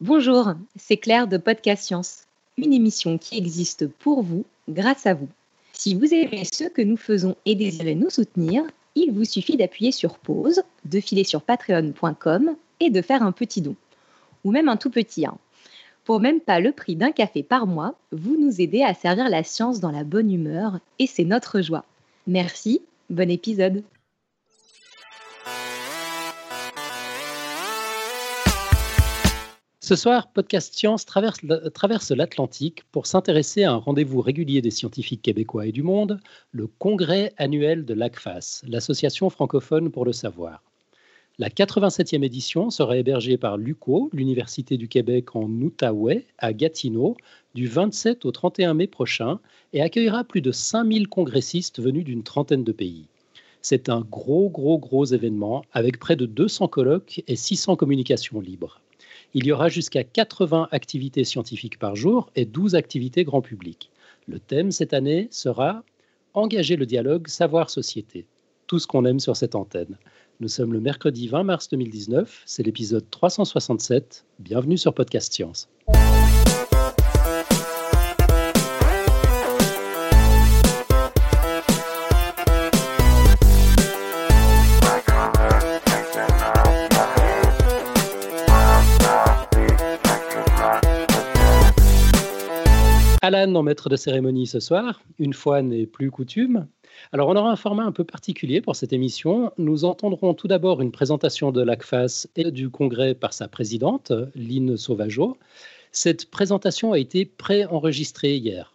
Bonjour, c'est Claire de Podcast Science, une émission qui existe pour vous, grâce à vous. Si vous aimez ce que nous faisons et désirez nous soutenir, il vous suffit d'appuyer sur pause, de filer sur patreon.com et de faire un petit don. Ou même un tout petit. Hein. Pour même pas le prix d'un café par mois, vous nous aidez à servir la science dans la bonne humeur et c'est notre joie. Merci, bon épisode. Ce soir, Podcast Science traverse, l'Atlantique pour s'intéresser à un rendez-vous régulier des scientifiques québécois et du monde, le congrès annuel de l'ACFAS, l'Association francophone pour le savoir. La 87e édition sera hébergée par l'UCO, l'Université du Québec en Outaouais, à Gatineau, du 27 au 31 mai prochain et accueillera plus de 5000 congressistes venus d'une trentaine de pays. C'est un gros, gros, gros événement avec près de 200 colloques et 600 communications libres il y aura jusqu'à 80 activités scientifiques par jour et 12 activités grand public. Le thème cette année sera Engager le dialogue savoir-société. Tout ce qu'on aime sur cette antenne. Nous sommes le mercredi 20 mars 2019, c'est l'épisode 367. Bienvenue sur Podcast Science. Alan en maître de cérémonie ce soir. Une fois n'est plus coutume. Alors, on aura un format un peu particulier pour cette émission. Nous entendrons tout d'abord une présentation de l'ACFAS et du congrès par sa présidente, Lynn Sauvageau. Cette présentation a été préenregistrée hier.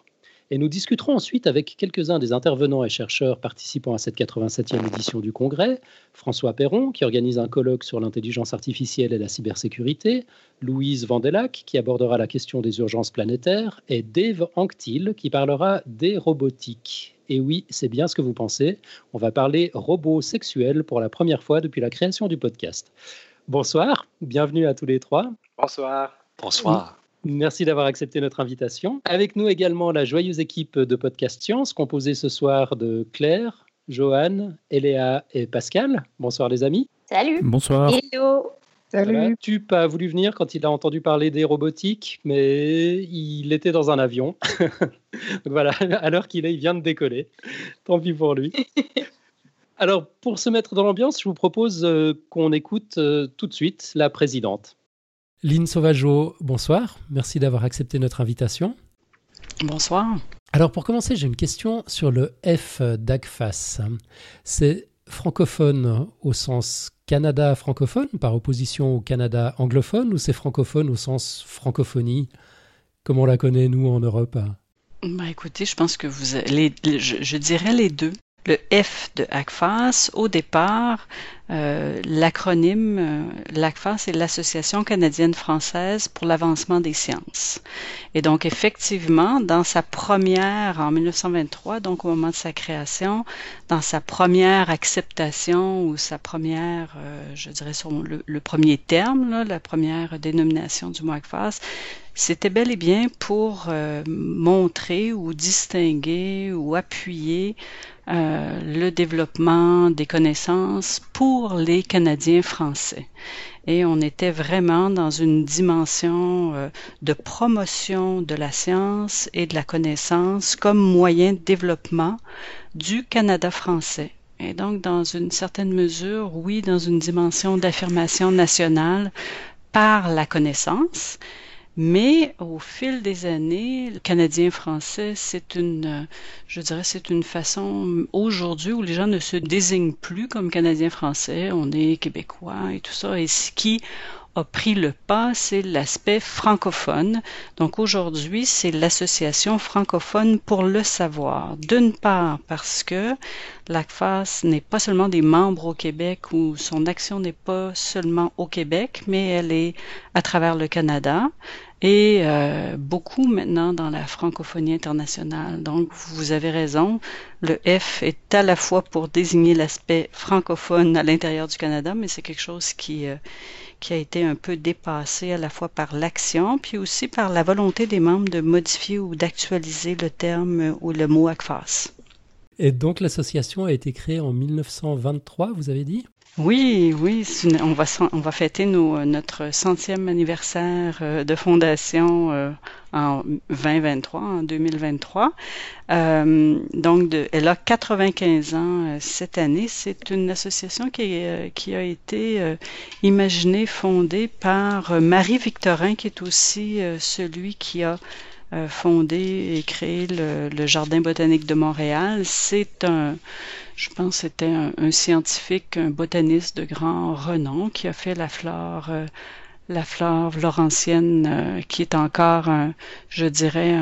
Et nous discuterons ensuite avec quelques-uns des intervenants et chercheurs participant à cette 87e édition du Congrès, François Perron, qui organise un colloque sur l'intelligence artificielle et la cybersécurité, Louise Vandelac, qui abordera la question des urgences planétaires, et Dave Anctil, qui parlera des robotiques. Et oui, c'est bien ce que vous pensez, on va parler robots sexuels pour la première fois depuis la création du podcast. Bonsoir, bienvenue à tous les trois. Bonsoir. Bonsoir. Merci d'avoir accepté notre invitation. Avec nous également la joyeuse équipe de Podcast Science, composée ce soir de Claire, Joanne, Eléa et Pascal. Bonsoir les amis. Salut. Bonsoir. Hello. Salut. Tu pas voulu venir quand il a entendu parler des robotiques, mais il était dans un avion. Donc voilà, à l'heure qu'il est, il vient de décoller. Tant pis pour lui. Alors, pour se mettre dans l'ambiance, je vous propose euh, qu'on écoute euh, tout de suite la présidente. Lynn Sauvageau, bonsoir. Merci d'avoir accepté notre invitation. Bonsoir. Alors pour commencer, j'ai une question sur le F d'ACFAS. C'est francophone au sens Canada francophone par opposition au Canada anglophone ou c'est francophone au sens francophonie? Comme on la connaît nous en Europe? Bah écoutez, je pense que vous je, dirais les deux. Le F de ACFAS, au départ, euh, l'acronyme euh, l'ACFA, c'est l'Association canadienne-française pour l'avancement des sciences. Et donc, effectivement, dans sa première, en 1923, donc au moment de sa création, dans sa première acceptation ou sa première, euh, je dirais, son, le, premier terme, la première dénomination du mot ACFAS, c'était bel et bien pour montrer ou distinguer ou appuyer euh, le développement des connaissances pour les Canadiens français. Et on était vraiment dans une dimension euh, de promotion de la science et de la connaissance comme moyen de développement du Canada français. Et donc, dans une certaine mesure, oui, dans une dimension d'affirmation nationale par la connaissance, mais au fil des années, le canadien-français, c'est une, je dirais, c'est une façon aujourd'hui où les gens ne se désignent plus comme canadien-français, on est québécois et tout ça, et ce qui a pris le pas, c'est l'aspect francophone. Donc aujourd'hui, c'est l'association francophone pour le savoir. D'une part, parce que l'ACFAS n'est pas seulement des membres au Québec ou son action n'est pas seulement au Québec, mais elle est à travers le Canada et euh, beaucoup maintenant dans la francophonie internationale. Donc, vous avez raison, le F est à la fois pour désigner l'aspect francophone à l'intérieur du Canada, mais c'est quelque chose qui, euh, qui a été un peu dépassé à la fois par l'action, puis aussi par la volonté des membres de modifier ou d'actualiser le terme ou le mot ACFAS. Et donc l'association a été créée en 1923, vous avez dit? Oui, oui, on va fêter notre centième anniversaire euh, de fondation euh, en 2023, en 2023. Euh, donc, elle a 95 ans cette année. C'est une association qui, qui a été imaginée, fondée par Marie Victorin, qui est aussi celui qui a fondé et créé le Jardin botanique de Montréal. C'est un je pense que c'était un, scientifique, un botaniste de grand renom qui a fait la flore, euh, la flore laurentienne, euh, qui est encore, je dirais,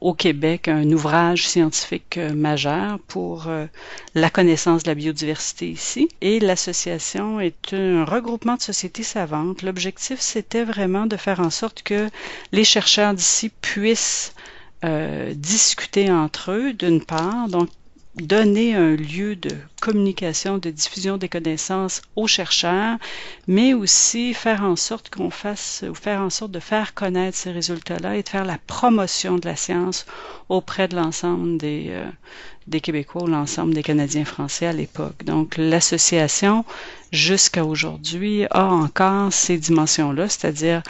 au Québec, un ouvrage scientifique euh, majeur pour la connaissance de la biodiversité ici. Et l'association est un regroupement de sociétés savantes. L'objectif, c'était vraiment de faire en sorte que les chercheurs d'ici puissent discuter entre eux, d'une part, donc donner un lieu de communication, de diffusion des connaissances aux chercheurs, mais aussi faire en sorte qu'on fasse, ou faire en sorte de faire connaître ces résultats-là et de faire la promotion de la science auprès de l'ensemble des, euh, des Québécois ou l'ensemble des Canadiens français à l'époque. Donc, l'association, jusqu'à aujourd'hui, a encore ces dimensions-là, c'est-à-dire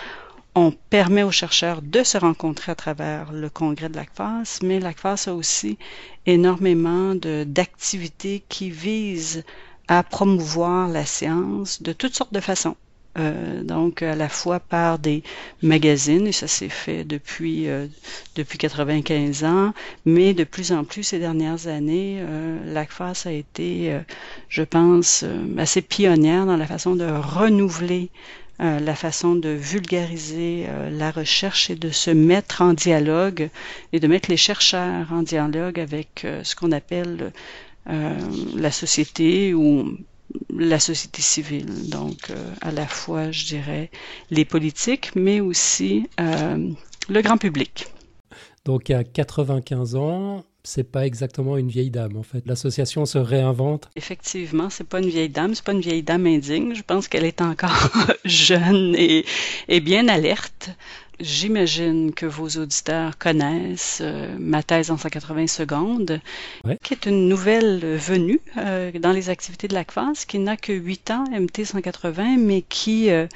on permet aux chercheurs de se rencontrer à travers le congrès de l'ACFAS, mais l'ACFAS a aussi énormément d'activités qui visent à promouvoir la science de toutes sortes de façons. Euh, donc à la fois par des magazines, et ça s'est fait depuis euh, depuis 95 ans, mais de plus en plus ces dernières années, euh, l'ACFAS a été, euh, je pense, assez pionnière dans la façon de renouveler euh, la façon de vulgariser euh, la recherche et de se mettre en dialogue et de mettre les chercheurs en dialogue avec euh, ce qu'on appelle la société ou la société civile. Donc, à la fois, je dirais, les politiques, mais aussi le grand public. Donc, à 95 ans, c'est pas exactement une vieille dame en fait. L'association se réinvente. Effectivement, c'est pas une vieille dame, c'est pas une vieille dame indigne. Je pense qu'elle est encore jeune et, et bien alerte. J'imagine que vos auditeurs connaissent euh, ma thèse en 180 secondes, qui est une nouvelle venue euh, dans les activités de l'ACFAS, qui n'a que 8 ans, MT 180, mais qui, euh,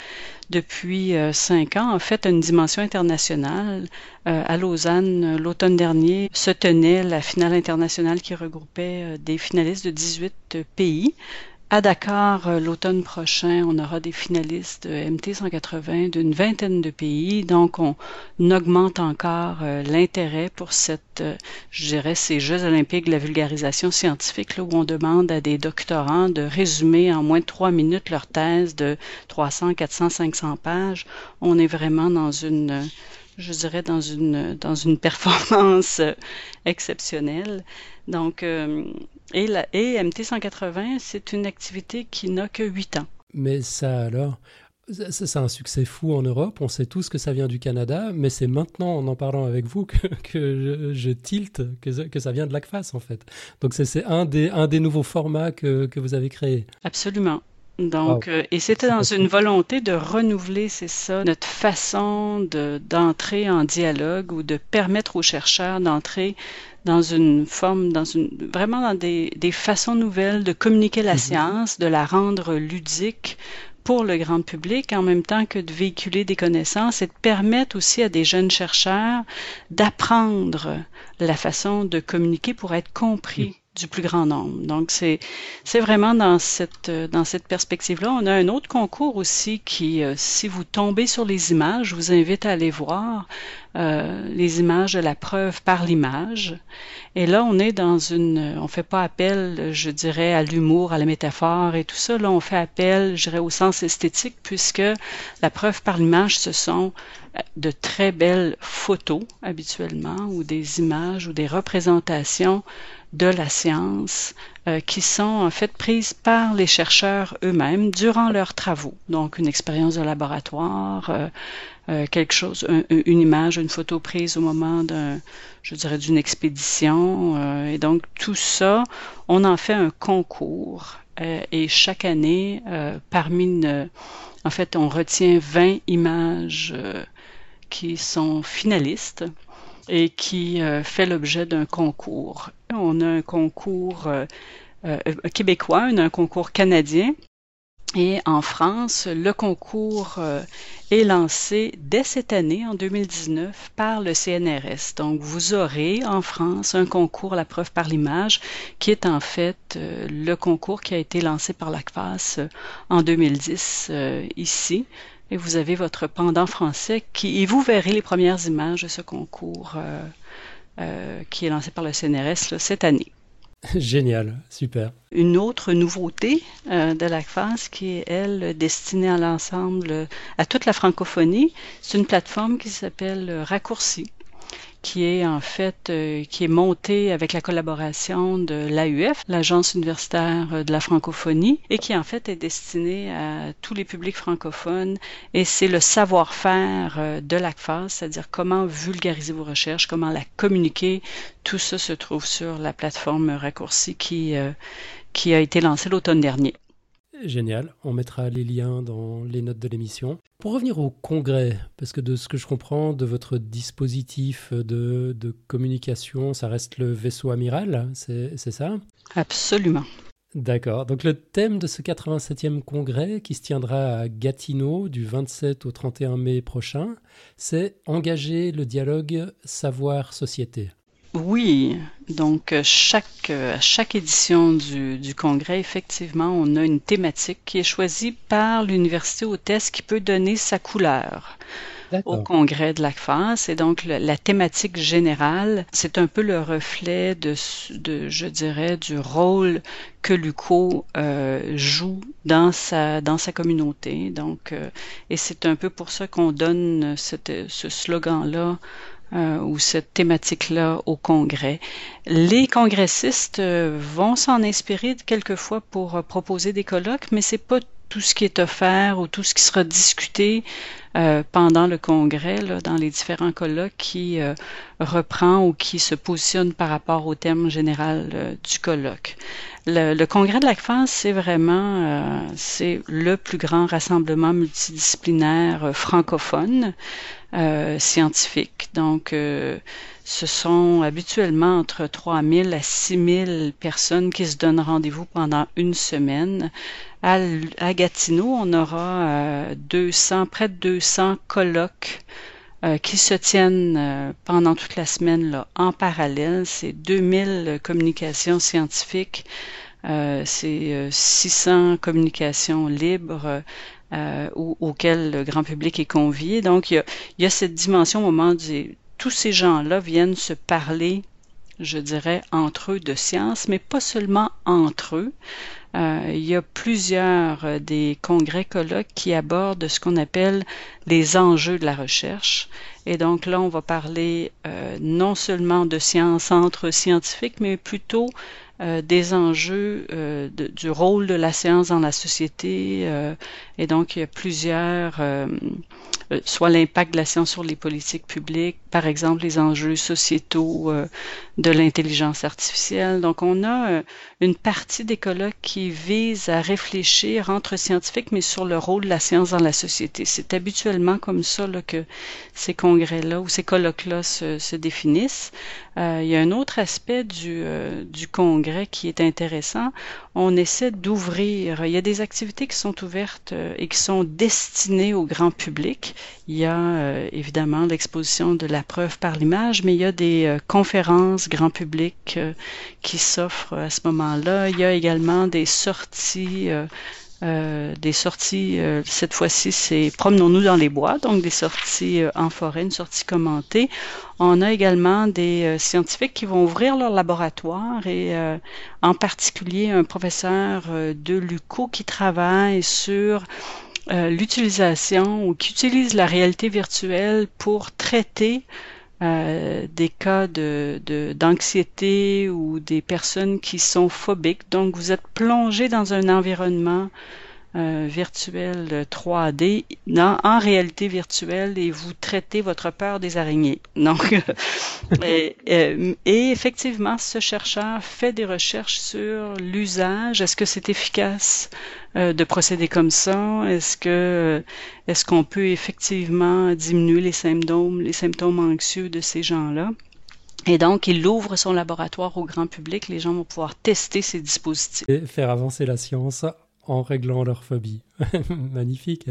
depuis 5 ans, a fait une dimension internationale. à Lausanne, l'automne dernier, se tenait la finale internationale qui regroupait des finalistes de 18 pays. À Dakar, euh, l'automne prochain, on aura des finalistes MT 180 d'une vingtaine de pays. Donc, on augmente encore euh, l'intérêt pour cette, euh, je dirais, ces Jeux olympiques de la vulgarisation scientifique, là, où on demande à des doctorants de résumer en moins de trois minutes leur thèse de 300, 400, 500 pages. On est vraiment dans une je dirais, dans une, dans une performance exceptionnelle. Donc, et, la, et MT180, c'est une activité qui n'a que 8 ans. Mais ça alors, c'est un succès fou en Europe. On sait tous que ça vient du Canada, mais c'est maintenant, en en parlant avec vous, que, que je, tilte que, que, ça vient de l'ACFAS, en fait. Donc, c'est un des, un des nouveaux formats que, que vous avez créés. Absolument. Donc, euh, et c'était dans une volonté de renouveler, c'est ça, notre façon d'entrer en dialogue ou de permettre aux chercheurs d'entrer dans une forme, dans une, vraiment dans des, des façons nouvelles de communiquer la mhm. science, de la rendre ludique pour le grand public en même temps que de véhiculer des connaissances et de permettre aussi à des jeunes chercheurs d'apprendre la façon de communiquer pour être compris. Mhm du plus grand nombre. Donc, c'est, c'est vraiment dans cette, dans cette perspective-là. On a un autre concours aussi qui, euh, si vous tombez sur les images, je vous invite à aller voir euh, les images de la preuve par l'image. Et là, on est dans une, on fait pas appel, je dirais, à l'humour, à la métaphore et tout ça. Là, on fait appel, je dirais, au sens esthétique, puisque la preuve par l'image, ce sont euh, de très belles photos habituellement, ou des images, ou des représentations de la science euh, qui sont en fait prises par les chercheurs eux-mêmes durant leurs travaux. Donc une expérience de laboratoire, euh, euh, quelque chose, une image, une photo prise au moment d'un, je dirais, d'une expédition. et donc tout ça, on en fait un concours. et chaque année, parmi une, en fait, on retient 20 images qui sont finalistes et qui euh, fait l'objet d'un concours. On a un concours euh, euh, québécois, on a un concours canadien Et en France, le concours euh, est lancé dès cette année, en 2019, par le CNRS. Donc, vous aurez en France un concours La preuve par l'image, qui est en fait euh, le concours qui a été lancé par l'ACFAS euh, en 2010 ici. Et vous avez votre pendant français qui, et vous verrez les premières images de ce concours qui est lancé par le CNRS cette année. Génial, super. Une autre nouveauté euh, de l'ACFAS qui est, elle, destinée à l'ensemble, à toute la francophonie, c'est une plateforme qui s'appelle Raccourci qui est en fait euh, qui est monté avec la collaboration de l'AUF, l'Agence universitaire euh, de la francophonie, et qui en fait est destiné à tous les publics francophones. Et c'est le savoir-faire euh, de l'ACFAS, c'est-à-dire comment vulgariser vos recherches, comment la communiquer. Tout ça se trouve sur la plateforme raccourci qui, qui a été lancée l'automne dernier. Génial, on mettra les liens dans les notes de l'émission. Pour revenir au congrès, parce que de ce que je comprends de votre dispositif de, communication, ça reste le vaisseau amiral, c'est ça? Absolument. D'accord, donc le thème de ce 87e congrès qui se tiendra à Gatineau du 27 au 31 mai prochain, c'est engager le dialogue savoir-société. Oui, donc euh, chaque, euh, à chaque édition du, du, congrès, effectivement, on a une thématique qui est choisie par l'université hôtesse qui peut donner sa couleur au congrès de l'ACFAS. Et donc, la thématique générale, c'est un peu le reflet de, de, je dirais, du rôle que l'UCO euh, joue dans sa, dans sa communauté. Donc, euh, et c'est un peu pour ça qu'on donne cette, ce slogan-là euh, ou cette thématique-là au Congrès. Les congressistes euh, vont s'en inspirer quelquefois pour euh, proposer des colloques, mais c'est pas tout ce qui est offert ou tout ce qui sera discuté pendant le congrès, là, dans les différents colloques, qui reprend ou qui se positionne par rapport au thème général du colloque. Le, congrès de la France, c'est vraiment c'est le plus grand rassemblement multidisciplinaire francophone. Euh, scientifiques. Donc, euh, ce sont habituellement entre 3000 à 6000 personnes qui se donnent rendez-vous pendant une semaine. À, Gatineau, on aura 200, euh, près de 200 colloques qui se tiennent pendant toute la semaine là, en parallèle. C'est 2000 communications scientifiques, c'est 600 communications libres, euh, auquel le grand public est convié. Donc, il y a, cette dimension au moment où tous ces gens-là viennent se parler, je dirais, entre eux de science, mais pas seulement entre eux. Euh, il y a plusieurs euh, des congrès colloques qui abordent ce qu'on appelle les enjeux de la recherche. Et donc là, on va parler non seulement de science entre scientifiques, mais plutôt euh, des enjeux euh, du rôle de la science dans la société. Euh, et donc, il y a plusieurs, soit l'impact de la science sur les politiques publiques, par exemple les enjeux sociétaux de l'intelligence artificielle. Donc, on a une partie des colloques qui vise à réfléchir entre scientifiques, mais sur le rôle de la science dans la société. C'est habituellement comme ça là, que ces congrès-là ou ces colloques-là se, se, définissent. il y a un autre aspect du, du congrès qui est intéressant. On essaie d'ouvrir. Il y a des activités qui sont ouvertes euh, et qui sont destinées au grand public. Il y a euh, évidemment l'exposition de la preuve par l'image, mais il y a des euh, conférences grand public qui s'offrent à ce moment-là. Il y a également des sorties euh, des sorties, euh, cette fois-ci, c'est Promenons-nous dans les bois, donc des sorties euh, en forêt, une sortie commentée. On a également des scientifiques qui vont ouvrir leur laboratoire et en particulier un professeur de l'UCO qui travaille sur l'utilisation ou qui utilise la réalité virtuelle pour traiter euh, des cas de, d'anxiété ou des personnes qui sont phobiques. Donc, vous êtes plongé dans un environnement euh, virtuel 3D en réalité virtuelle et vous traitez votre peur des araignées. Donc, et, et, effectivement, ce chercheur fait des recherches sur l'usage. Est-ce que c'est efficace euh, de procéder comme ça? Est-ce que est-ce qu'on peut effectivement diminuer les symptômes, les symptômes anxieux de ces gens-là? Et donc, il ouvre son laboratoire au grand public. Les gens vont pouvoir tester ces dispositifs. Et faire avancer la science en réglant leur phobie. Magnifique.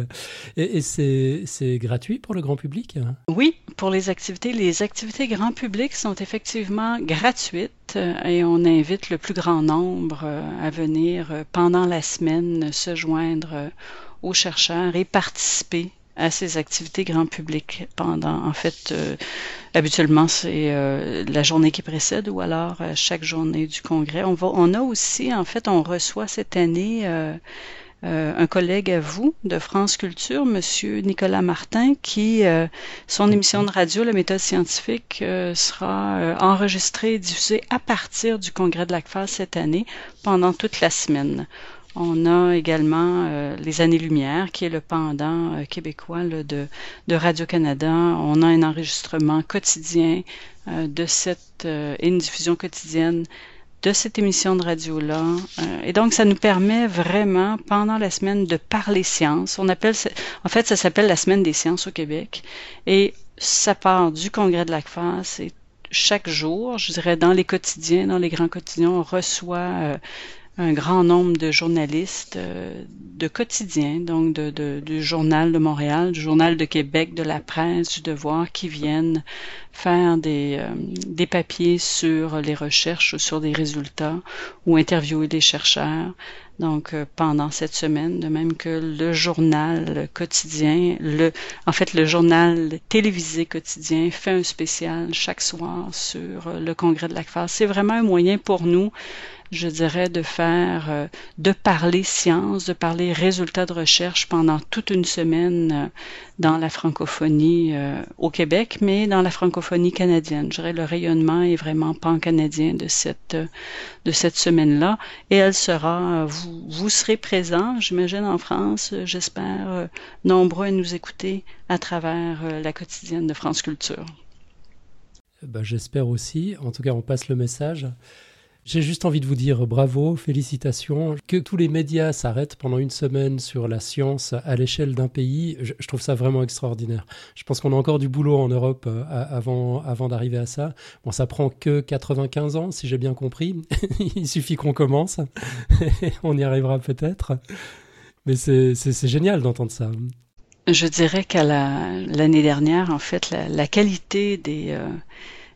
Et, c'est gratuit pour le grand public Oui, pour les activités. Les activités grand public sont effectivement gratuites et on invite le plus grand nombre à venir pendant la semaine se joindre aux chercheurs et participer à ces activités grand public pendant, en fait, euh, habituellement, c'est euh, la journée qui précède ou alors euh, chaque journée du congrès. On, va, on a aussi, en fait, on reçoit cette année un collègue à vous de France Culture, Monsieur Nicolas Martin, qui, son émission de radio, La méthode scientifique, sera enregistrée et diffusée à partir du congrès de l'ACFA cette année pendant toute la semaine. On a également euh, les Années-Lumière, qui est le pendant euh, québécois de, Radio-Canada. On a un enregistrement quotidien euh, de cette, et une diffusion quotidienne de cette émission de radio-là. et donc, ça nous permet vraiment, pendant la semaine, de parler sciences. On appelle, en fait, ça s'appelle la Semaine des sciences au Québec. Et ça part du congrès de l'ACFAS et chaque jour, je dirais, dans les quotidiens, dans les grands quotidiens, on reçoit un grand nombre de journalistes euh, de quotidien, donc de, du Journal de Montréal, du Journal de Québec, de la presse, du Devoir, qui viennent faire des, euh, papiers sur les recherches ou sur des résultats ou interviewer des chercheurs. Donc euh, pendant cette semaine, de même que le journal quotidien, le en fait le journal télévisé quotidien fait un spécial chaque soir sur le congrès de l'ACFAS. C'est vraiment un moyen pour nous je dirais, de faire, euh, de parler science, de parler résultats de recherche pendant toute une semaine euh, dans la francophonie euh, au Québec, mais dans la francophonie canadienne. Je dirais le rayonnement est vraiment pan-canadien de cette, de cette semaine-là. Et elle sera, vous, vous serez présents, j'imagine, en France, j'espère, nombreux à nous écouter à travers la quotidienne de France Culture. Ben, J'espère aussi. En tout cas, on passe le message. J'ai juste envie de vous dire bravo, félicitations. Que tous les médias s'arrêtent pendant une semaine sur la science à l'échelle d'un pays, je, trouve ça vraiment extraordinaire. Je pense qu'on a encore du boulot en Europe euh, avant, d'arriver à ça. Bon, ça prend que 95 ans, si j'ai bien compris. Il suffit qu'on commence. On y arrivera peut-être. Mais c'est génial d'entendre ça. Je dirais qu'à l'année dernière, en fait, la, qualité des... Euh,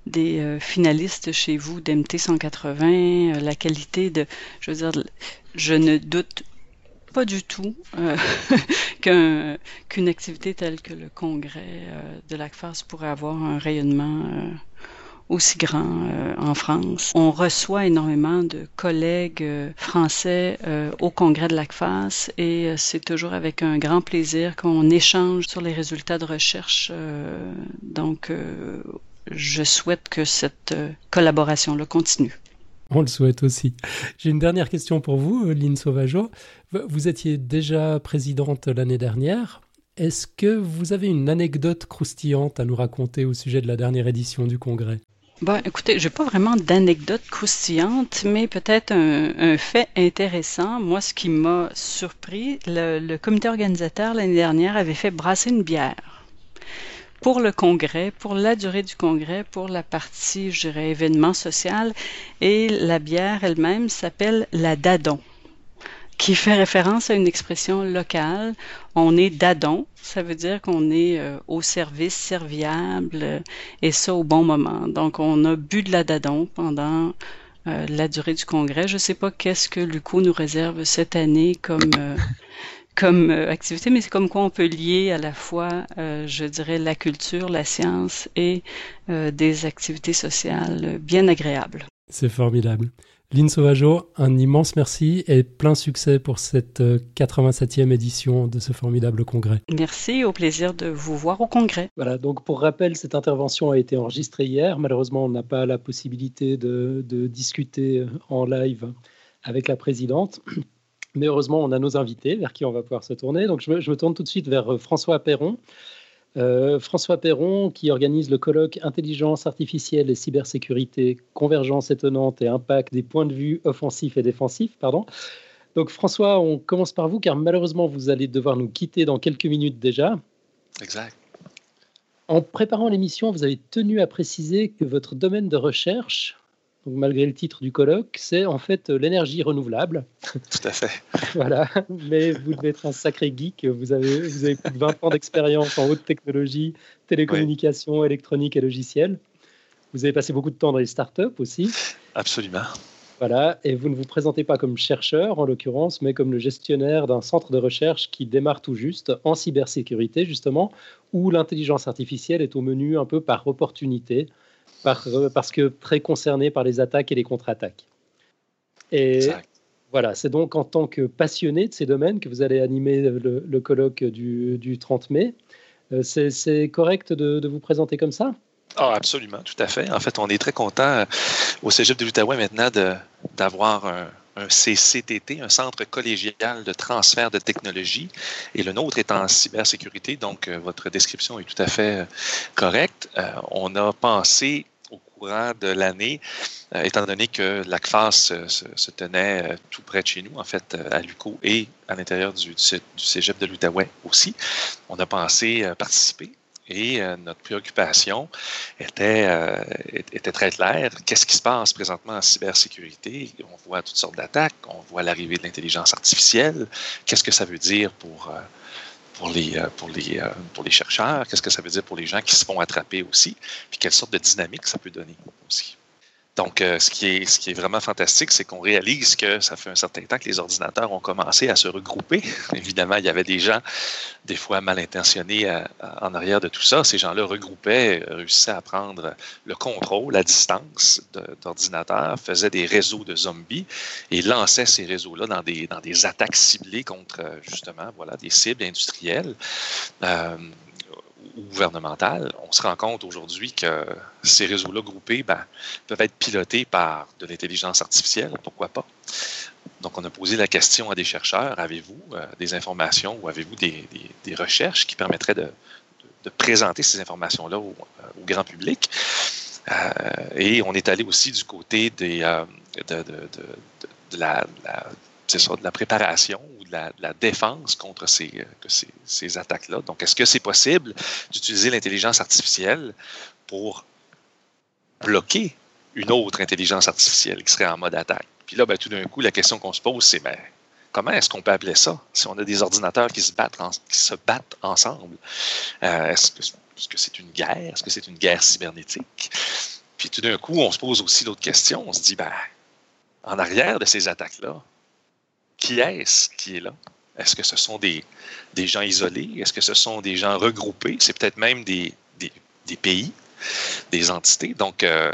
des euh, finalistes chez vous d'MT 180, euh, la qualité de, je veux dire, je ne doute pas du tout euh, qu'une activité telle que le congrès de l'ACFAS pourrait avoir un rayonnement aussi grand en France. On reçoit énormément de collègues français au congrès de l'ACFAS et c'est toujours avec un grand plaisir qu'on échange sur les résultats de recherche. donc, je souhaite que cette euh, collaboration le continue. On le souhaite aussi. J'ai une dernière question pour vous, euh, Lynn Sauvageau. Vous étiez déjà présidente l'année dernière. Est-ce que vous avez une anecdote croustillante à nous raconter au sujet de la dernière édition du congrès? Bon, écoutez, j'ai pas vraiment d'anecdote croustillante, mais peut-être un, fait intéressant. Moi, ce qui m'a surpris, le comité organisateur l'année dernière avait fait brasser une bière pour le congrès, pour la durée du congrès, pour la partie, je dirais, événement social. Et la bière elle-même s'appelle la Dadon, qui fait référence à une expression locale. On est Dadon, ça veut dire qu'on est euh, au service, serviable, et ça au bon moment. Donc, on a bu de la Dadon pendant euh, la durée du congrès. Je ne sais pas qu'est-ce que Luco nous réserve cette année comme... Comme euh, activité, mais c'est comme quoi on peut lier à la fois, euh, je dirais, la culture, la science et euh, des activités sociales bien agréables. C'est formidable. Lynn Sauvageau, un immense merci et plein succès pour cette 87e édition de ce formidable congrès. Merci, au plaisir de vous voir au congrès. Voilà, donc pour rappel, cette intervention a été enregistrée hier. Malheureusement, on n'a pas la possibilité de, de discuter en live avec la présidente. Mais heureusement, on a nos invités vers qui on va pouvoir se tourner. Donc, je me, tourne tout de suite vers euh, François Perron. Euh, François Perron, qui organise le colloque Intelligence artificielle et cybersécurité, convergence étonnante et impact des points de vue offensifs et défensifs. Pardon. Donc, François, on commence par vous, car malheureusement, vous allez devoir nous quitter dans quelques minutes déjà. Exact. En préparant l'émission, vous avez tenu à préciser que votre domaine de recherche donc malgré le titre du colloque, c'est en fait l'énergie renouvelable. Tout à fait. voilà, mais vous devez être un sacré geek. Vous avez, vous avez plus de 20 ans d'expérience en haute technologie, télécommunications, électronique et logiciels. Vous avez passé beaucoup de temps dans les startups aussi. Absolument. Voilà, et vous ne vous présentez pas comme chercheur en l'occurrence, mais comme le gestionnaire d'un centre de recherche qui démarre tout juste en cybersécurité, justement, où l'intelligence artificielle est au menu un peu par opportunité, par, euh, parce que très concerné par les attaques et les contre-attaques. Et voilà, c'est donc en tant que passionné de ces domaines que vous allez animer le, colloque du, 30 mai. Euh, c'est correct de vous présenter comme ça? Ah, absolument, tout à fait. En fait, on est très content euh, au Cégep de l'Outaouais maintenant d'avoir un, CCTT, un centre collégial de transfert de technologie, et le nôtre est en cybersécurité, donc euh, votre description est tout à fait euh, correcte. on a pensé au courant de l'année, étant donné que l'ACFAS se, tenait tout près de chez nous, en fait, à l'UCO et à l'intérieur du, du, Cégep de l'Outaouais aussi, on a pensé participer et euh, notre préoccupation était, euh, était très claire. Qu'est-ce qui se passe présentement en cybersécurité? On voit toutes sortes d'attaques, on voit l'arrivée de l'intelligence artificielle. Qu'est-ce que ça veut dire pour, euh, les, pour les chercheurs? Qu'est-ce que ça veut dire pour les gens qui se font attraper aussi? Puis quelle sorte de dynamique ça peut donner aussi? Donc, euh, ce, qui est, vraiment fantastique, c'est qu'on réalise que ça fait un certain temps que les ordinateurs ont commencé à se regrouper. Évidemment, il y avait des gens, des fois mal intentionnés euh, en arrière de tout ça. Ces gens-là regroupaient, euh, réussissaient à prendre le contrôle à distance d'ordinateurs, faisaient des réseaux de zombies et lançaient ces réseaux-là dans des, attaques ciblées contre, justement, voilà, des cibles industrielles gouvernementale, on se rend compte aujourd'hui que ces réseaux-là groupés ben, peuvent être pilotés par de l'intelligence artificielle, pourquoi pas? Donc, on a posé la question à des chercheurs, avez-vous euh, des informations ou avez-vous des, recherches qui permettraient de, présenter ces informations-là au, euh, grand public? Euh, et on est allé aussi du côté de la préparation la, défense contre ces, ces, attaques-là. Donc, est-ce que c'est possible d'utiliser l'intelligence artificielle pour bloquer une autre intelligence artificielle qui serait en mode attaque? Puis là, ben, tout d'un coup, la question qu'on se pose, c'est ben, comment est-ce qu'on peut appeler ça si on a des ordinateurs qui se battent, ensemble? Euh, est-ce que c'est une guerre? Est-ce que c'est une guerre cybernétique? Puis tout d'un coup, on se pose aussi d'autres questions. On se dit, ben, en arrière de ces attaques-là, qui est-ce qui est là? Est-ce que ce sont des, des gens isolés? Est-ce que ce sont des gens regroupés? C'est peut-être même des, des, des, pays, des entités. Donc, euh,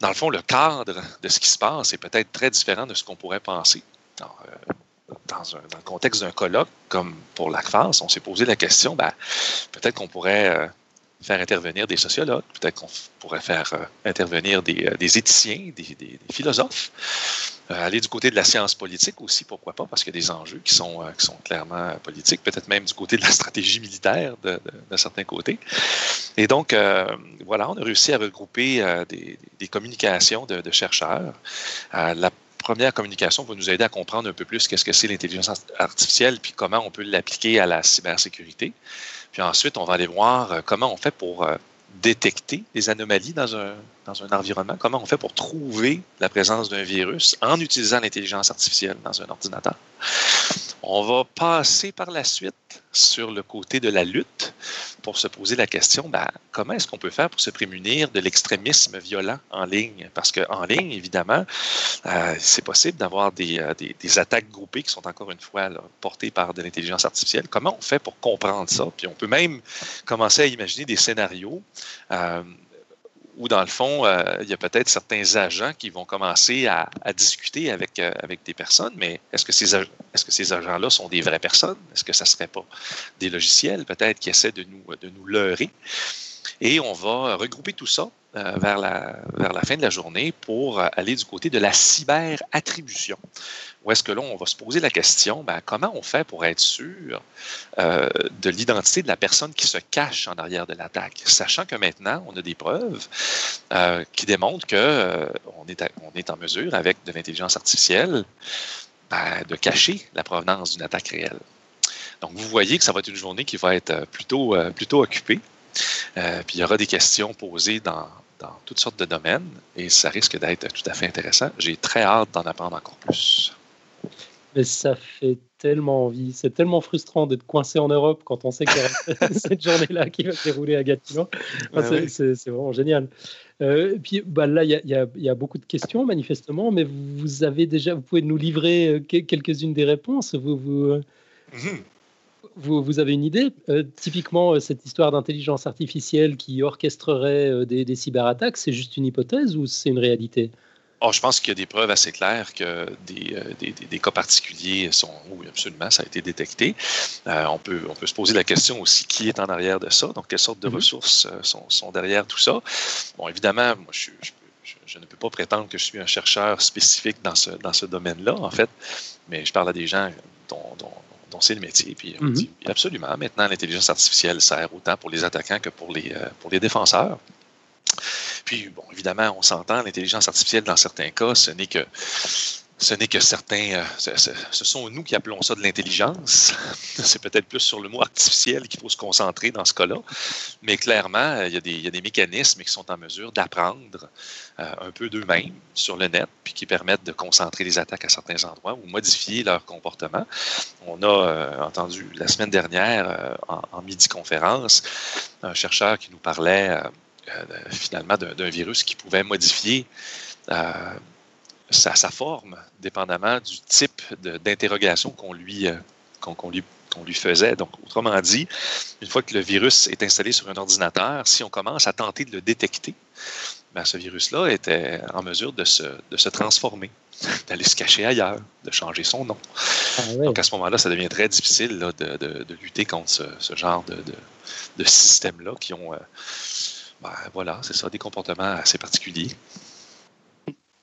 dans le fond, le cadre de ce qui se passe est peut-être très différent de ce qu'on pourrait penser. Euh, dans, un, le contexte d'un colloque, comme pour l'ACFAS, on s'est posé la question, ben, peut-être qu'on pourrait euh, faire intervenir des sociologues, peut-être qu'on pourrait faire intervenir des, des éthiciens, des, philosophes, euh, aller du côté de la science politique aussi, pourquoi pas, parce qu'il y a des enjeux qui sont, euh, clairement politiques, peut-être même du côté de la stratégie militaire d'un certain côté. Et donc, euh, voilà, on a réussi à regrouper des, des, communications de, de chercheurs. la première communication va nous aider à comprendre un peu plus qu'est-ce que c'est l'intelligence artificielle, puis comment on peut l'appliquer à la cybersécurité. Puis ensuite, on va aller voir comment on fait pour détecter des anomalies dans un, dans un environnement? Comment on fait pour trouver la présence d'un virus en utilisant l'intelligence artificielle dans un ordinateur? On va passer par la suite sur le côté de la lutte pour se poser la question, ben, comment est-ce qu'on peut faire pour se prémunir de l'extrémisme violent en ligne? Parce qu'en ligne, évidemment, euh, c'est possible d'avoir des, euh, des, des, attaques groupées qui sont encore une fois portées par de l'intelligence artificielle. Comment on fait pour comprendre ça? Puis on peut même commencer à imaginer des scénarios. Euh, où, dans le fond, euh, il y a peut-être certains agents qui vont commencer à, discuter avec, euh, avec des personnes, mais est-ce que ces, est-ce que ces agents-là sont des vraies personnes? Est-ce que ça ne serait pas des logiciels peut-être qui essaient de nous, de nous leurrer? Et on va regrouper tout ça euh, vers, la, fin de la journée pour aller du côté de la cyber-attribution où est-ce que là, on va se poser la question, ben, comment on fait pour être sûr euh, de l'identité de la personne qui se cache en arrière de l'attaque, sachant que maintenant, on a des preuves euh, qui démontrent qu'on euh, est, on est en mesure, avec de l'intelligence artificielle, ben, de cacher la provenance d'une attaque réelle. Donc, vous voyez que ça va être une journée qui va être plutôt occupée. Puis il y aura des questions posées dans, dans toutes sortes de domaines et ça risque d'être tout à fait intéressant. J'ai très hâte d'en apprendre encore plus. Mais ça fait tellement envie. C'est tellement frustrant d'être coincé en Europe quand on sait qu'il y a cette journée-là qui va se dérouler à Gatineau. c'est vraiment génial. Euh, puis bah, là, il y, y, a beaucoup de questions manifestement, mais vous avez déjà, vous pouvez nous livrer euh, quelques-unes des réponses. Vous, vous, euh, mhm. Vous, vous, avez une idée Typiquement, cette histoire d'intelligence artificielle qui orchestrerait des, des cyberattaques, c'est juste une hypothèse ou c'est une réalité? Oh, je pense qu'il y a des preuves assez claires que des, euh, des, des, cas particuliers sont. Oui, absolument, ça a été détecté. Euh, on, peut, on peut se poser la question aussi qui est en arrière de ça, donc quelles sortes de mm-hmm. ressources euh, sont, sont, derrière tout ça? Bon, évidemment, moi, je, je, je, ne peux pas prétendre que je suis un chercheur spécifique dans ce, dans ce domaine-là, en fait, mais je parle à des gens dont, dont, dont c'est le métier. Puis on mm-hmm. dit absolument, maintenant, l'intelligence artificielle sert autant pour les attaquants que pour les, pour les défenseurs. Puis, bon, évidemment, on s'entend, l'intelligence artificielle, dans certains cas, ce n'est que ce n'est que certains, euh, ce, sont nous qui appelons ça de l'intelligence. C'est peut-être plus sur le mot artificiel qu'il faut se concentrer dans ce cas-là. Mais clairement, il y, a des, il y a des mécanismes qui sont en mesure d'apprendre euh, un peu d'eux-mêmes sur le net, puis qui permettent de concentrer les attaques à certains endroits ou modifier leur comportement. On a euh, entendu la semaine dernière, en, en midi-conférence, un chercheur qui nous parlait euh, finalement d'un virus qui pouvait modifier euh, sa, forme, dépendamment du type d'interrogation qu'on lui, euh, qu'on lui qu'on lui faisait. Donc, autrement dit, une fois que le virus est installé sur un ordinateur, si on commence à tenter de le détecter, ben, ce virus-là était en mesure de se, de se transformer, d'aller se cacher ailleurs, de changer son nom. Ah Donc, à ce moment-là, ça devient très difficile de, de, lutter contre ce, genre de, de systèmes-là qui ont ben, voilà, c'est ça, des comportements assez particuliers.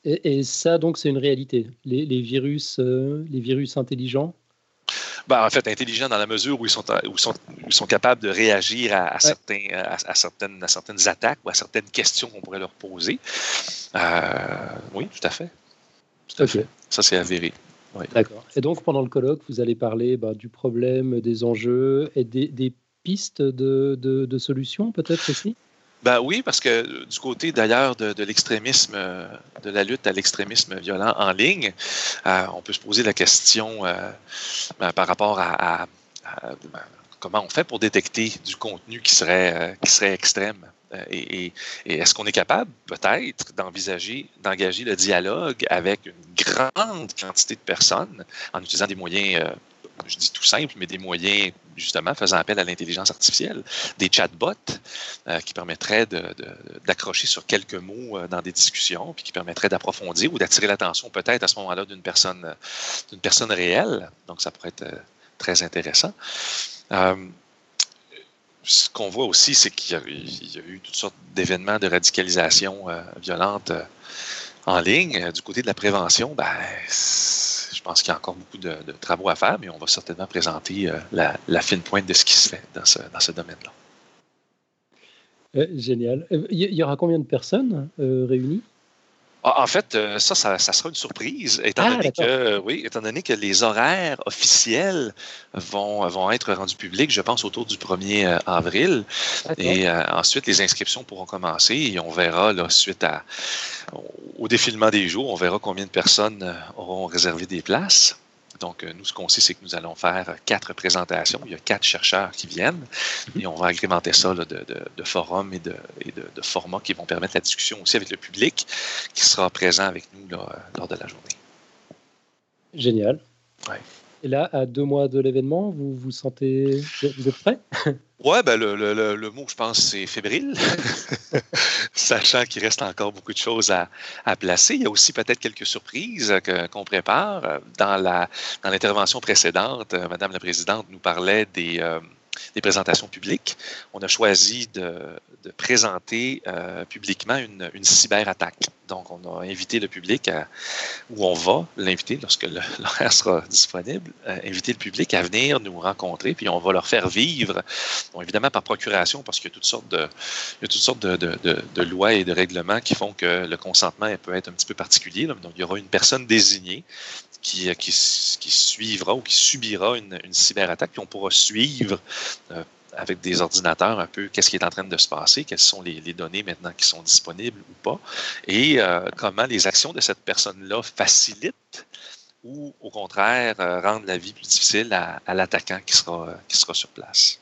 Et, ça, donc, c'est une réalité. Les, virus, euh, les virus intelligents. Ben, en fait, intelligents dans la mesure où ils sont, où sont, ils sont capables de réagir à, certains, à, certaines, à certaines attaques ou à certaines questions qu'on pourrait leur poser. Euh, oui, tout à fait. Ça, c'est avéré. D'accord. Et donc, pendant le colloque, vous allez parler bah, du problème, des enjeux et des, pistes de, de, de solutions, peut-être aussi? Ben oui, parce que euh, du côté d'ailleurs de, l'extrémisme, euh, de la lutte à l'extrémisme violent en ligne, euh, on peut se poser la question ben, par rapport à, ben, comment on fait pour détecter du contenu qui serait, qui serait extrême? Et, est-ce qu'on est capable, peut-être, d'envisager, d'engager le dialogue avec une grande quantité de personnes en utilisant des moyens je dis tout simple, mais des moyens justement faisant appel à l'intelligence artificielle, des chatbots euh, qui permettraient d'accrocher sur quelques mots euh, dans des discussions, puis qui permettraient d'approfondir ou d'attirer l'attention peut-être à ce moment-là d'une personne, d'une personne réelle. Donc, ça pourrait être euh, très intéressant. ce qu'on voit aussi, c'est qu'il y, a eu toutes sortes d'événements de radicalisation violente en ligne. Du côté de la prévention, ben, pense qu'il y a encore beaucoup de, travaux à faire, mais on va certainement présenter euh, la, fine pointe de ce qui se fait dans ce, domaine-là. Euh, génial. Euh, il y aura combien de personnes réunies? Ah, en fait, ça, ça, sera une surprise, étant, ah, donné que, oui, étant donné que les horaires officiels vont, vont être rendus publics, je pense, autour du 1er avril. Et ensuite, les inscriptions pourront commencer et on verra, là, suite à, au défilement des jours, on verra combien de personnes euh, auront réservé des places. Donc, euh, nous, ce qu'on sait, c'est que nous allons faire quatre présentations. Il y a quatre chercheurs qui viennent et on va agrémenter ça de, forums et, de, formats qui vont permettre la discussion aussi avec le public qui sera présent avec nous lors de la journée. Génial. Et là, à deux mois de l'événement, vous vous sentez, vous êtes prêt? Ouais, ben le, le, le, mot, je pense, c'est fébrile, sachant qu'il reste encore beaucoup de choses à, à placer. Il y a aussi peut-être quelques surprises qu'on prépare. Dans la dans l'intervention précédente, euh, Madame la Présidente nous parlait des euh, des présentations publiques. On a choisi de, présenter euh, publiquement une, cyberattaque. Donc, on a invité le public à, où on va l'inviter lorsque l'horaire sera disponible, euh, inviter le public à venir nous rencontrer, puis on va leur faire vivre, évidemment par procuration, parce qu'il y a toutes sortes de, lois et de règlements qui font que le consentement peut être un petit peu particulier. Donc, il y aura une personne désignée qui, qui, suivra ou qui subira une, une cyberattaque, puis on pourra suivre euh, avec des ordinateurs un peu qu'est-ce qui est en train de se passer, quelles sont les, données maintenant qui sont disponibles ou pas, et comment les actions de cette personne-là facilitent ou au contraire rendent la vie plus difficile à, l'attaquant qui sera, qui sera sur place.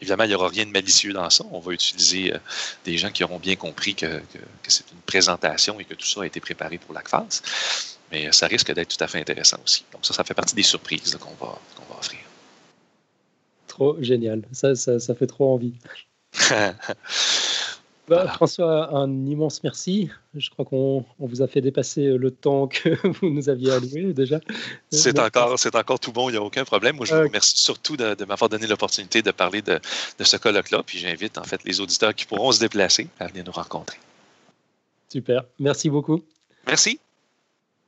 Évidemment, il n'y aura rien de malicieux dans ça. On va utiliser des gens qui auront bien compris que, c'est une présentation et que tout ça a été préparé pour l'ACFAS. Mais ça risque d'être tout à fait intéressant aussi. Donc ça, ça fait partie des surprises qu'on va, va offrir. Trop génial. Ça, ça, ça fait trop envie. Bah, François, un immense merci. Je crois qu'on vous a fait dépasser le temps que vous nous aviez alloué déjà. C'est encore, c'est encore tout bon, il n'y a aucun problème. Moi, je vous remercie surtout de, m'avoir donné l'opportunité de parler de, de ce colloque-là. Puis j'invite en fait les auditeurs qui pourront se déplacer à venir nous rencontrer. Super. Merci beaucoup. Merci.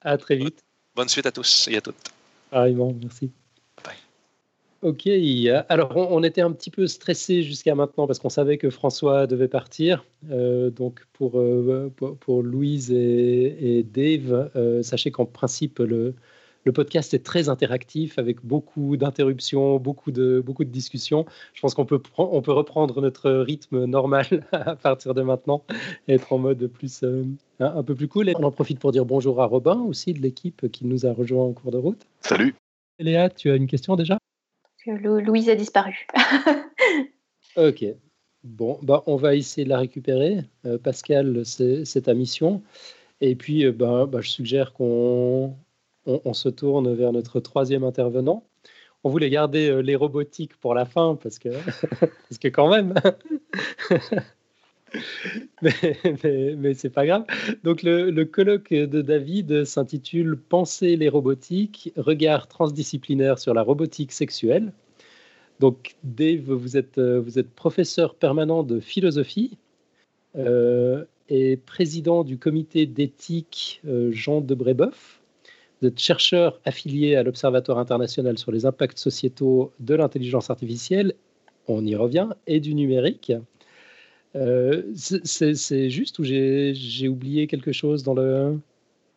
À très vite. Bonne suite à tous et à toutes. Pareillement, merci. Bye. Ok, alors on, était un petit peu stressé jusqu'à maintenant parce qu'on savait que François devait partir. Euh, donc pour, euh, pour, Louise et, Dave, euh, sachez qu'en principe, le, le podcast est très interactif avec beaucoup d'interruptions, beaucoup de, beaucoup de discussions. Je pense qu'on peut, on peut reprendre notre rythme normal à partir de maintenant et être en mode plus, euh, un peu plus cool. Et on en profite pour dire bonjour à Robin aussi de l'équipe qui nous a rejoint en cours de route. Salut. Léa, tu as une question déjà? Louise a disparu. ok. Bon, bah, on va essayer de la récupérer. Euh, Pascal, c'est ta mission. Et puis, euh, bah, bah, je suggère qu'on on, se tourne vers notre troisième intervenant. On voulait garder euh, les robotiques pour la fin parce que, parce que quand même. mais, mais, c'est pas grave. Donc le, colloque de David s'intitule Penser les robotiques, regard transdisciplinaire sur la robotique sexuelle. Donc Dave, vous êtes, euh, vous êtes professeur permanent de philosophie euh, et président du comité d'éthique Jean de Brébeuf. Vous êtes chercheur affilié à l'Observatoire international sur les impacts sociétaux de l'intelligence artificielle, on y revient, et du numérique. Euh, c'est juste ou j'ai oublié quelque chose dans le...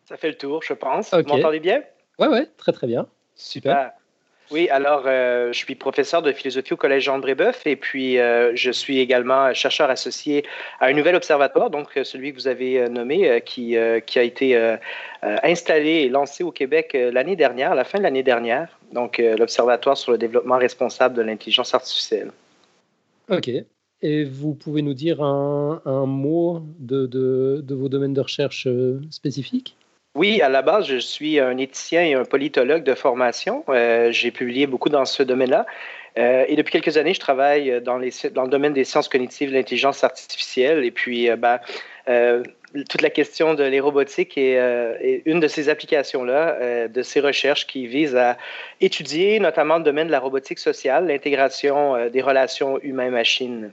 Ça fait le tour, je pense. Vous m'entendez bien? Oui, ouais, très très bien. Super. Oui, alors euh, je suis professeur de philosophie au Collège Jean Brébeuf et puis euh, je suis également chercheur associé à un nouvel observatoire, donc euh, celui que vous avez nommé, qui, a été installé et lancé au Québec l'année dernière, à la fin de l'année dernière, donc l'Observatoire sur le développement responsable de l'intelligence artificielle. OK. Et vous pouvez nous dire un, mot de, vos domaines de recherche spécifiques? Oui, à la base, je suis un éthicien et un politologue de formation. Euh, j'ai publié beaucoup dans ce domaine-là. Euh, et depuis quelques années, je travaille dans, les, dans le domaine des sciences cognitives, de l'intelligence artificielle. Et puis, euh, ben, toute la question de les robotiques est, une de ces applications-là, de ces recherches qui visent à étudier notamment le domaine de la robotique sociale, l'intégration des relations humain-machine.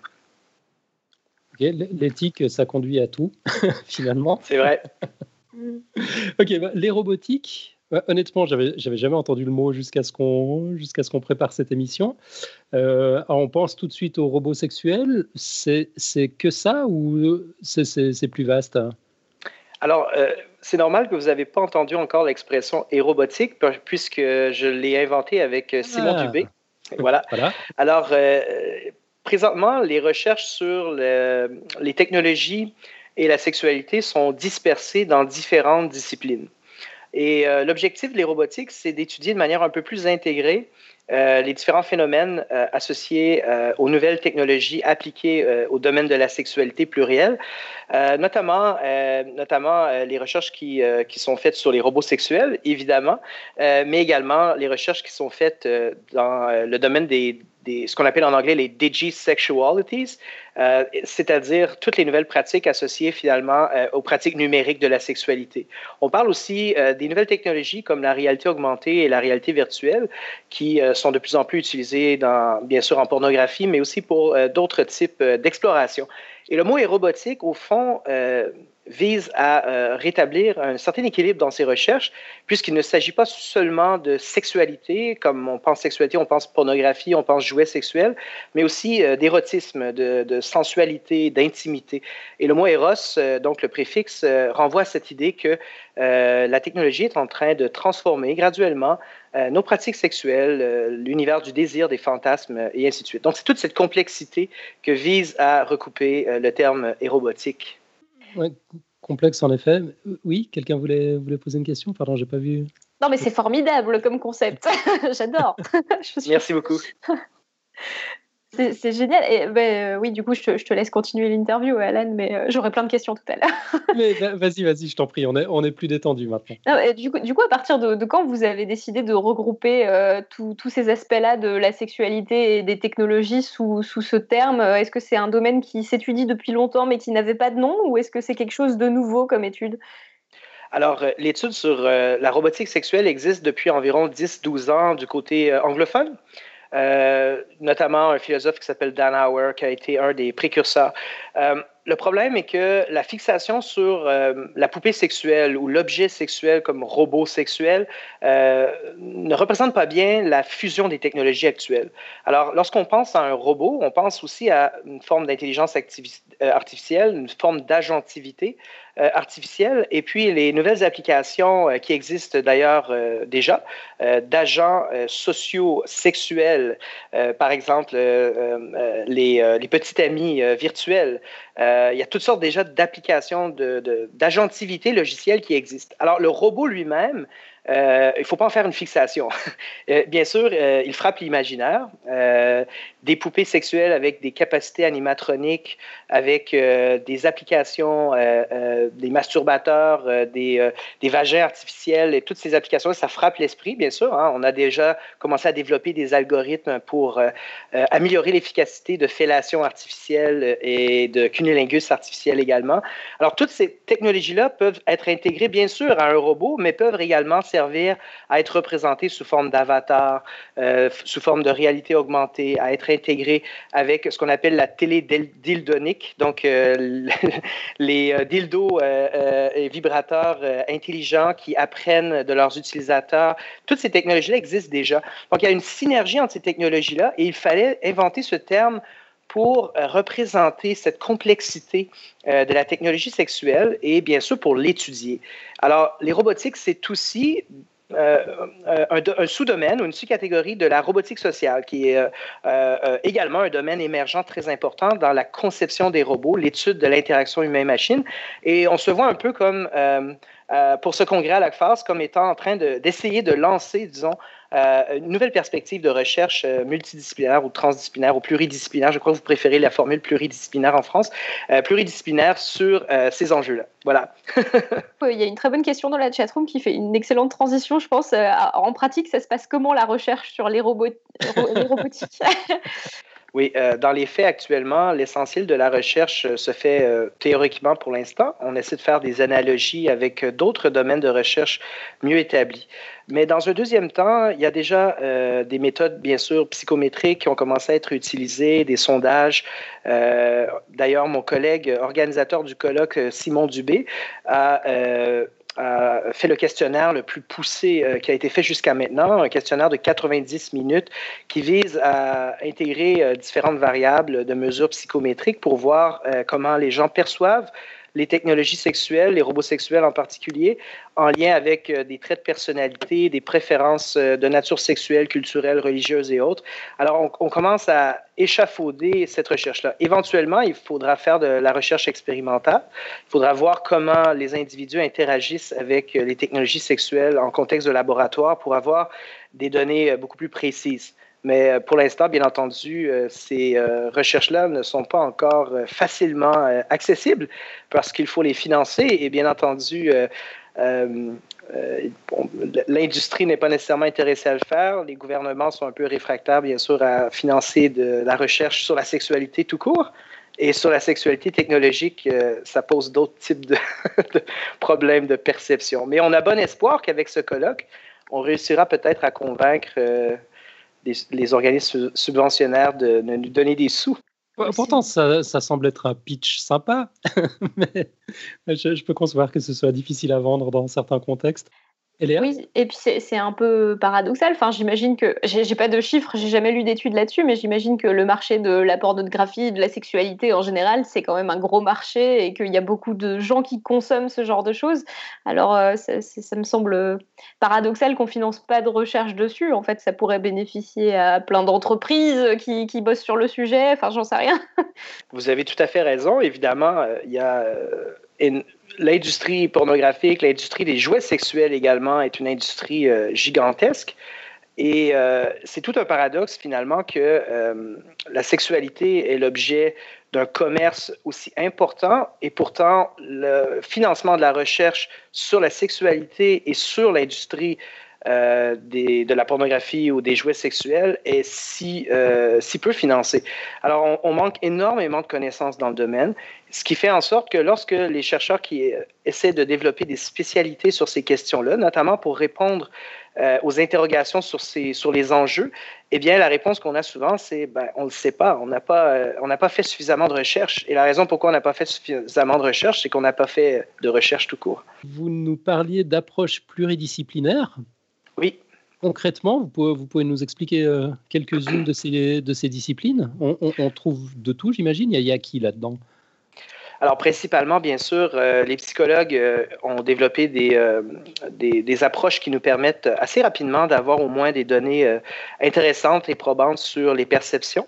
L'éthique, ça conduit à tout, finalement. C'est vrai. ok, bah, les robotiques. Bah, honnêtement, j'avais, jamais entendu le mot jusqu'à ce qu'on, jusqu'à ce qu'on prépare cette émission. Euh, on pense tout de suite aux robots sexuels. C'est, que ça ou c'est, c'est, plus vaste Alors, euh, c'est normal que vous n'avez pas entendu encore l'expression robotique puisque je l'ai inventé avec euh, Simon ah. Dubé. Voilà. voilà. Alors, présentement, les recherches sur les technologies et la sexualité sont dispersées dans différentes disciplines. Et euh, l'objectif des robotiques, c'est d'étudier de manière un peu plus intégrée euh, les différents phénomènes euh, associés aux nouvelles technologies appliquées au domaine de la sexualité plurielle, notamment, notamment les recherches qui, qui, sont faites sur les robots sexuels, évidemment, mais également les recherches qui sont faites dans le domaine des, ce qu'on appelle en anglais les digisexualities, euh, c'est-à-dire toutes les nouvelles pratiques associées finalement euh, aux pratiques numériques de la sexualité. On parle aussi euh, des nouvelles technologies comme la réalité augmentée et la réalité virtuelle qui sont de plus en plus utilisées dans, bien sûr en pornographie, mais aussi pour d'autres types d'exploration. Et le mot est robotique, au fond, vise à euh, rétablir un certain équilibre dans ses recherches, puisqu'il ne s'agit pas seulement de sexualité, comme on pense sexualité, on pense pornographie, on pense jouets sexuels, mais aussi euh, d'érotisme, de, sensualité, d'intimité. Et le mot Eros, donc le préfixe, renvoie à cette idée que la technologie est en train de transformer graduellement nos pratiques sexuelles, l'univers du désir, des fantasmes et ainsi de suite. Donc c'est toute cette complexité que vise à recouper le terme érobotique. Ouais, complexe en effet. Oui, quelqu'un voulait, voulait poser une question? Pardon, j'ai pas vu. Non, mais c'est formidable comme concept. J'adore. Merci beaucoup. C'est génial. Et ben, euh, oui, du coup, je te, laisse continuer l'interview, Alan, mais euh, j'aurai plein de questions tout à l'heure. mais vas-y, vas-y, je t'en prie, on est, on est plus détendu maintenant. du, coup, du coup, à partir de, quand vous avez décidé de regrouper euh, tous ces aspects-là de la sexualité et des technologies sous, sous ce terme? Est-ce que c'est un domaine qui s'étudie depuis longtemps mais qui n'avait pas de nom ou est-ce que c'est quelque chose de nouveau comme étude? Alors, l'étude sur la robotique sexuelle existe depuis environ 10-12 ans du côté anglophone. Euh, notamment un philosophe qui s'appelle Dan Auer, qui a été un des précurseurs. Euh, le problème est que la fixation sur euh, la poupée sexuelle ou l'objet sexuel comme robot sexuel ne représente pas bien la fusion des technologies actuelles. Alors, lorsqu'on pense à un robot, on pense aussi à une forme d'intelligence artificielle, une forme d'agentivité. Euh, artificielle et puis les nouvelles applications euh, qui existent d'ailleurs euh, déjà d'agents sociaux sexuels, par exemple les, les, petits amis virtuels. Il y a toutes sortes déjà d'applications d'agentivité de, logicielle qui existent. Alors le robot lui-même, euh, il ne faut pas en faire une fixation. Euh, bien sûr, euh, il frappe l'imaginaire. des poupées sexuelles avec des capacités animatroniques, avec des applications, des masturbateurs, des, vagins artificiels et toutes ces applications, ça frappe l'esprit, bien sûr. Hein. On a déjà commencé à développer des algorithmes pour améliorer l'efficacité de fellation artificielle et de cunnilingus artificiel également. Alors, toutes ces technologies-là peuvent être intégrées, bien sûr, à un robot, mais peuvent également servir à être représenté sous forme d'avatar, euh, sous forme de réalité augmentée, à être intégré avec ce qu'on appelle la télé dildonique, donc euh, les euh, dildos et vibrateurs intelligents qui apprennent de leurs utilisateurs. Toutes ces technologies-là existent déjà. Donc il y a une synergie entre ces technologies-là et il fallait inventer ce terme pour représenter cette complexité de la technologie sexuelle et bien sûr pour l'étudier. Alors, les robotiques, c'est aussi euh, un, sous-domaine ou une sous-catégorie de la robotique sociale, qui est euh, euh, également un domaine émergent très important dans la conception des robots, l'étude de l'interaction humain-machine. Et on se voit un peu comme, pour ce congrès à l'ACFAS, comme étant en train d'essayer de lancer, disons, euh, une nouvelle perspective de recherche euh, multidisciplinaire ou transdisciplinaire ou pluridisciplinaire. Je crois que vous préférez la formule pluridisciplinaire en France, euh, pluridisciplinaire sur ces enjeux-là. Voilà. Il y a une très bonne question dans la chatroom qui fait une excellente transition, je pense. en pratique, ça se passe comment la recherche sur les, robots, les robotiques? Oui, euh, dans les faits actuellement, l'essentiel de la recherche euh, se fait euh, théoriquement pour l'instant. On essaie de faire des analogies avec d'autres domaines de recherche mieux établis. Mais dans un deuxième temps, il y a déjà des méthodes, bien sûr, psychométriques qui ont commencé à être utilisées, des sondages. D'ailleurs, mon collègue organisateur du colloque, Simon Dubé, a fait le questionnaire le plus poussé euh, qui a été fait jusqu'à maintenant, un questionnaire de 90 minutes qui vise à intégrer euh, différentes variables de mesures psychométriques pour voir euh, comment les gens perçoivent les technologies sexuelles, les robots sexuels en particulier, en lien avec euh, des traits de personnalité, des préférences euh, de nature sexuelle, culturelle, religieuse et autres. Alors, on, commence à échafauder cette recherche-là. Éventuellement, il faudra faire de la recherche expérimentale. Il faudra voir comment les individus interagissent avec euh, les technologies sexuelles en contexte de laboratoire pour avoir des données beaucoup plus précises. Mais euh, pour l'instant, bien entendu, euh, ces euh, recherches-là ne sont pas encore facilement accessibles parce qu'il faut les financer et bien entendu, l'industrie n'est pas nécessairement intéressée à le faire. Les gouvernements sont un peu réfractaires, bien sûr, à financer de la recherche sur la sexualité tout court. Et sur la sexualité technologique, ça pose d'autres types de, de, problèmes de perception. Mais on a bon espoir qu'avec ce colloque, on réussira peut-être à convaincre les organismes subventionnaires de, nous donner des sous. Pourtant, ça, semble être un pitch sympa, mais je, peux concevoir que ce soit difficile à vendre dans certains contextes. Oui, et puis c'est un peu paradoxal. Enfin, j'imagine que j'ai pas de chiffres, j'ai jamais lu d'études là-dessus, mais j'imagine que le marché de la pornographie, de la sexualité en général, c'est quand même un gros marché et qu'il y a beaucoup de gens qui consomment ce genre de choses. Alors, euh, ça, me semble paradoxal qu'on finance pas de recherche dessus. En fait, ça pourrait bénéficier à plein d'entreprises qui, qui, bossent sur le sujet. Enfin, j'en sais rien. Vous avez tout à fait raison. Évidemment, euh, il y a euh, l'industrie pornographique, l'industrie des jouets sexuels également est une industrie euh, gigantesque. Et euh, c'est tout un paradoxe finalement que euh, la sexualité est l'objet d'un commerce aussi important et pourtant le financement de la recherche sur la sexualité et sur l'industrie de la pornographie ou des jouets sexuels est si peu financé. Alors, on, manque énormément de connaissances dans le domaine, ce qui fait en sorte que lorsque les chercheurs qui euh, essaient de développer des spécialités sur ces questions-là, notamment pour répondre aux interrogations sur, ces, sur les enjeux, eh bien, la réponse qu'on a souvent, c'est ben, on ne le sait pas, on n'a pas, on n'a pas fait suffisamment de recherche. Et la raison pourquoi on n'a pas fait suffisamment de recherche, c'est qu'on n'a pas fait de recherche tout court. Vous nous parliez d'approche pluridisciplinaire. Oui. Concrètement, vous pouvez, vous pouvez nous expliquer euh, quelques-unes de ces, de ces disciplines? On, trouve de tout, j'imagine. Il, y a qui là-dedans? Alors, principalement, bien sûr, euh, les psychologues euh, ont développé des, des, des, approches qui nous permettent assez rapidement d'avoir au moins des données intéressantes et probantes sur les perceptions.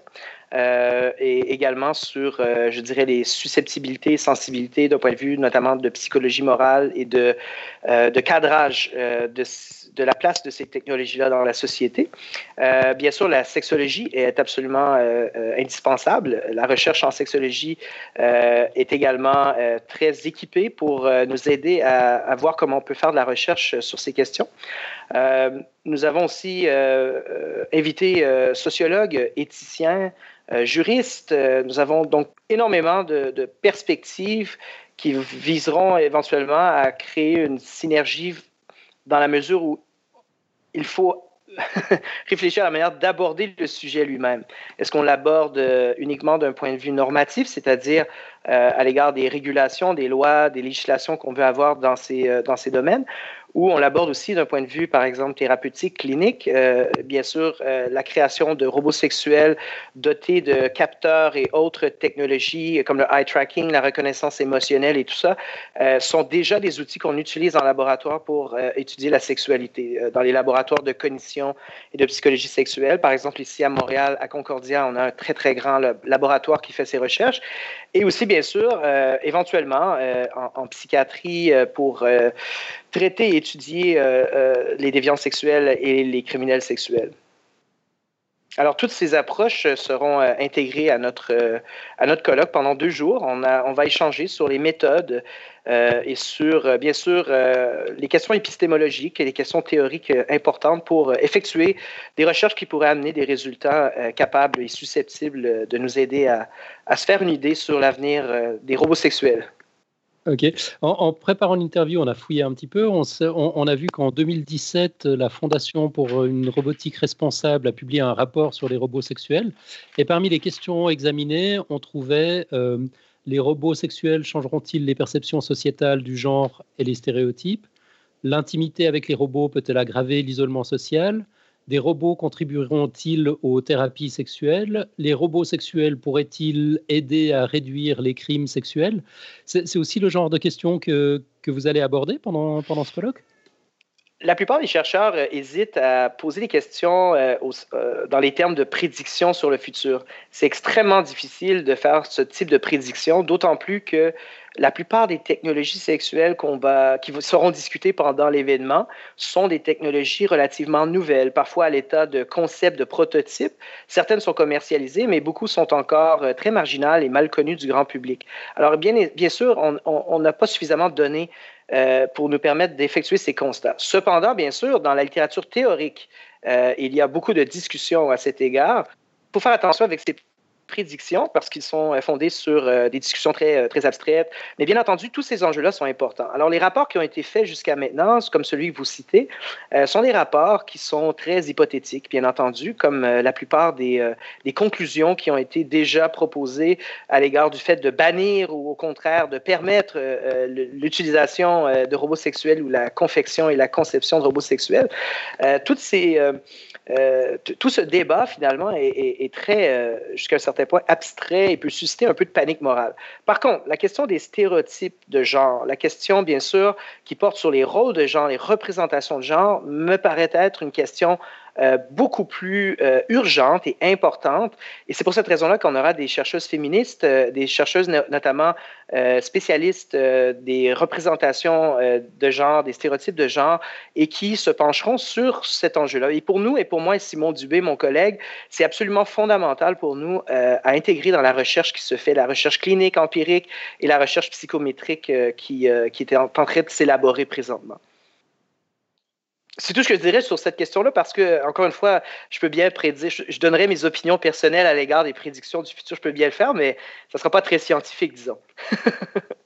et également sur, je dirais, les susceptibilités et sensibilités d'un point de vue notamment de psychologie morale et de, de cadrage de de la place de ces technologies-là dans la société. Euh, bien sûr, la sexologie est absolument euh, euh, indispensable. La recherche en sexologie est également très équipée pour nous aider à, voir comment on peut faire de la recherche sur ces questions. nous avons aussi invité sociologues, éthiciens, juristes. Nous avons donc énormément de perspectives qui viseront éventuellement à créer une synergie dans la mesure où il faut réfléchir à la manière d'aborder le sujet lui-même. Est-ce qu'on l'aborde euh, uniquement d'un point de vue normatif, c'est-à-dire euh, à l'égard des régulations, des lois, des législations qu'on veut avoir dans ces, euh, dans ces domaines, où on l'aborde aussi d'un point de vue, par exemple, thérapeutique, clinique. Euh, bien sûr, euh, la création de robots sexuels dotés de capteurs et autres technologies comme le eye tracking, la reconnaissance émotionnelle et tout ça, euh, sont déjà des outils qu'on utilise en laboratoire pour étudier la sexualité. dans les laboratoires de cognition et de psychologie sexuelle, par exemple, ici à Montréal, à Concordia, on a un très, très grand laboratoire qui fait ces recherches. Et aussi, bien sûr, éventuellement, en, en, psychiatrie, pour traiter et étudier euh, euh, les déviants sexuels et les criminels sexuels. Alors, toutes ces approches seront euh, intégrées à notre, à notre colloque pendant deux jours. On va échanger sur les méthodes et sur, bien sûr, les questions épistémologiques et les questions théoriques importantes pour effectuer des recherches qui pourraient amener des résultats capables et susceptibles de nous aider à, à se faire une idée sur l'avenir des robots sexuels. Ok. En, préparant l'interview, on a fouillé un petit peu. On, a vu qu'en 2017, la Fondation pour une robotique responsable a publié un rapport sur les robots sexuels. Et parmi les questions examinées, on trouvait euh, les robots sexuels changeront-ils les perceptions sociétales du genre et les stéréotypes? L'intimité avec les robots peut-elle aggraver l'isolement social? Des robots contribueront-ils aux thérapies sexuelles? Les robots sexuels pourraient-ils aider à réduire les crimes sexuels? C'est aussi le genre de questions que, que vous allez aborder pendant, pendant ce colloque? La plupart des chercheurs euh, hésitent à poser des questions euh, euh, dans les termes de prédiction sur le futur. C'est extrêmement difficile de faire ce type de prédiction, d'autant plus que la plupart des technologies sexuelles qui seront discutées pendant l'événement sont des technologies relativement nouvelles, parfois à l'état de concept, de prototype. Certaines sont commercialisées, mais beaucoup sont encore très marginales et mal connues du grand public. Alors, bien, bien sûr, on n'a pas suffisamment de données euh, pour nous permettre d'effectuer ces constats. Cependant, bien sûr, dans la littérature théorique, euh, il y a beaucoup de discussions à cet égard. Il faut faire attention avec ces prédictions parce qu'ils sont euh, fondés sur euh, des discussions très, euh, très abstraites. Mais bien entendu, tous ces enjeux-là sont importants. Alors, les rapports qui ont été faits jusqu'à maintenant, comme celui que vous citez, sont des rapports qui sont très hypothétiques, bien entendu, comme la plupart des, des, conclusions qui ont été déjà proposées à l'égard du fait de bannir ou au contraire de permettre l'utilisation de robots sexuels ou la confection et la conception de robots sexuels. toutes ces euh, tout ce débat, finalement, est, très, euh, jusqu'à un certain point, abstrait et peut susciter un peu de panique morale. Par contre, la question des stéréotypes de genre, la question, bien sûr, qui porte sur les rôles de genre, les représentations de genre, me paraît être une question euh, beaucoup plus euh, urgente et importante. Et c'est pour cette raison-là qu'on aura des chercheuses féministes, euh, des chercheuses notamment spécialistes des représentations de genre, des stéréotypes de genre, et qui se pencheront sur cet enjeu-là. Et pour nous, et pour moi, Simon Dubé, mon collègue, c'est absolument fondamental pour nous à intégrer dans la recherche qui se fait, la recherche clinique, empirique et la recherche psychométrique qui, qui est en train de s'élaborer présentement. C'est tout ce que je dirais sur cette question-là parce que, encore une fois, je peux bien prédire, je, donnerai mes opinions personnelles à l'égard des prédictions du futur, je peux bien le faire, mais ça ne sera pas très scientifique, disons.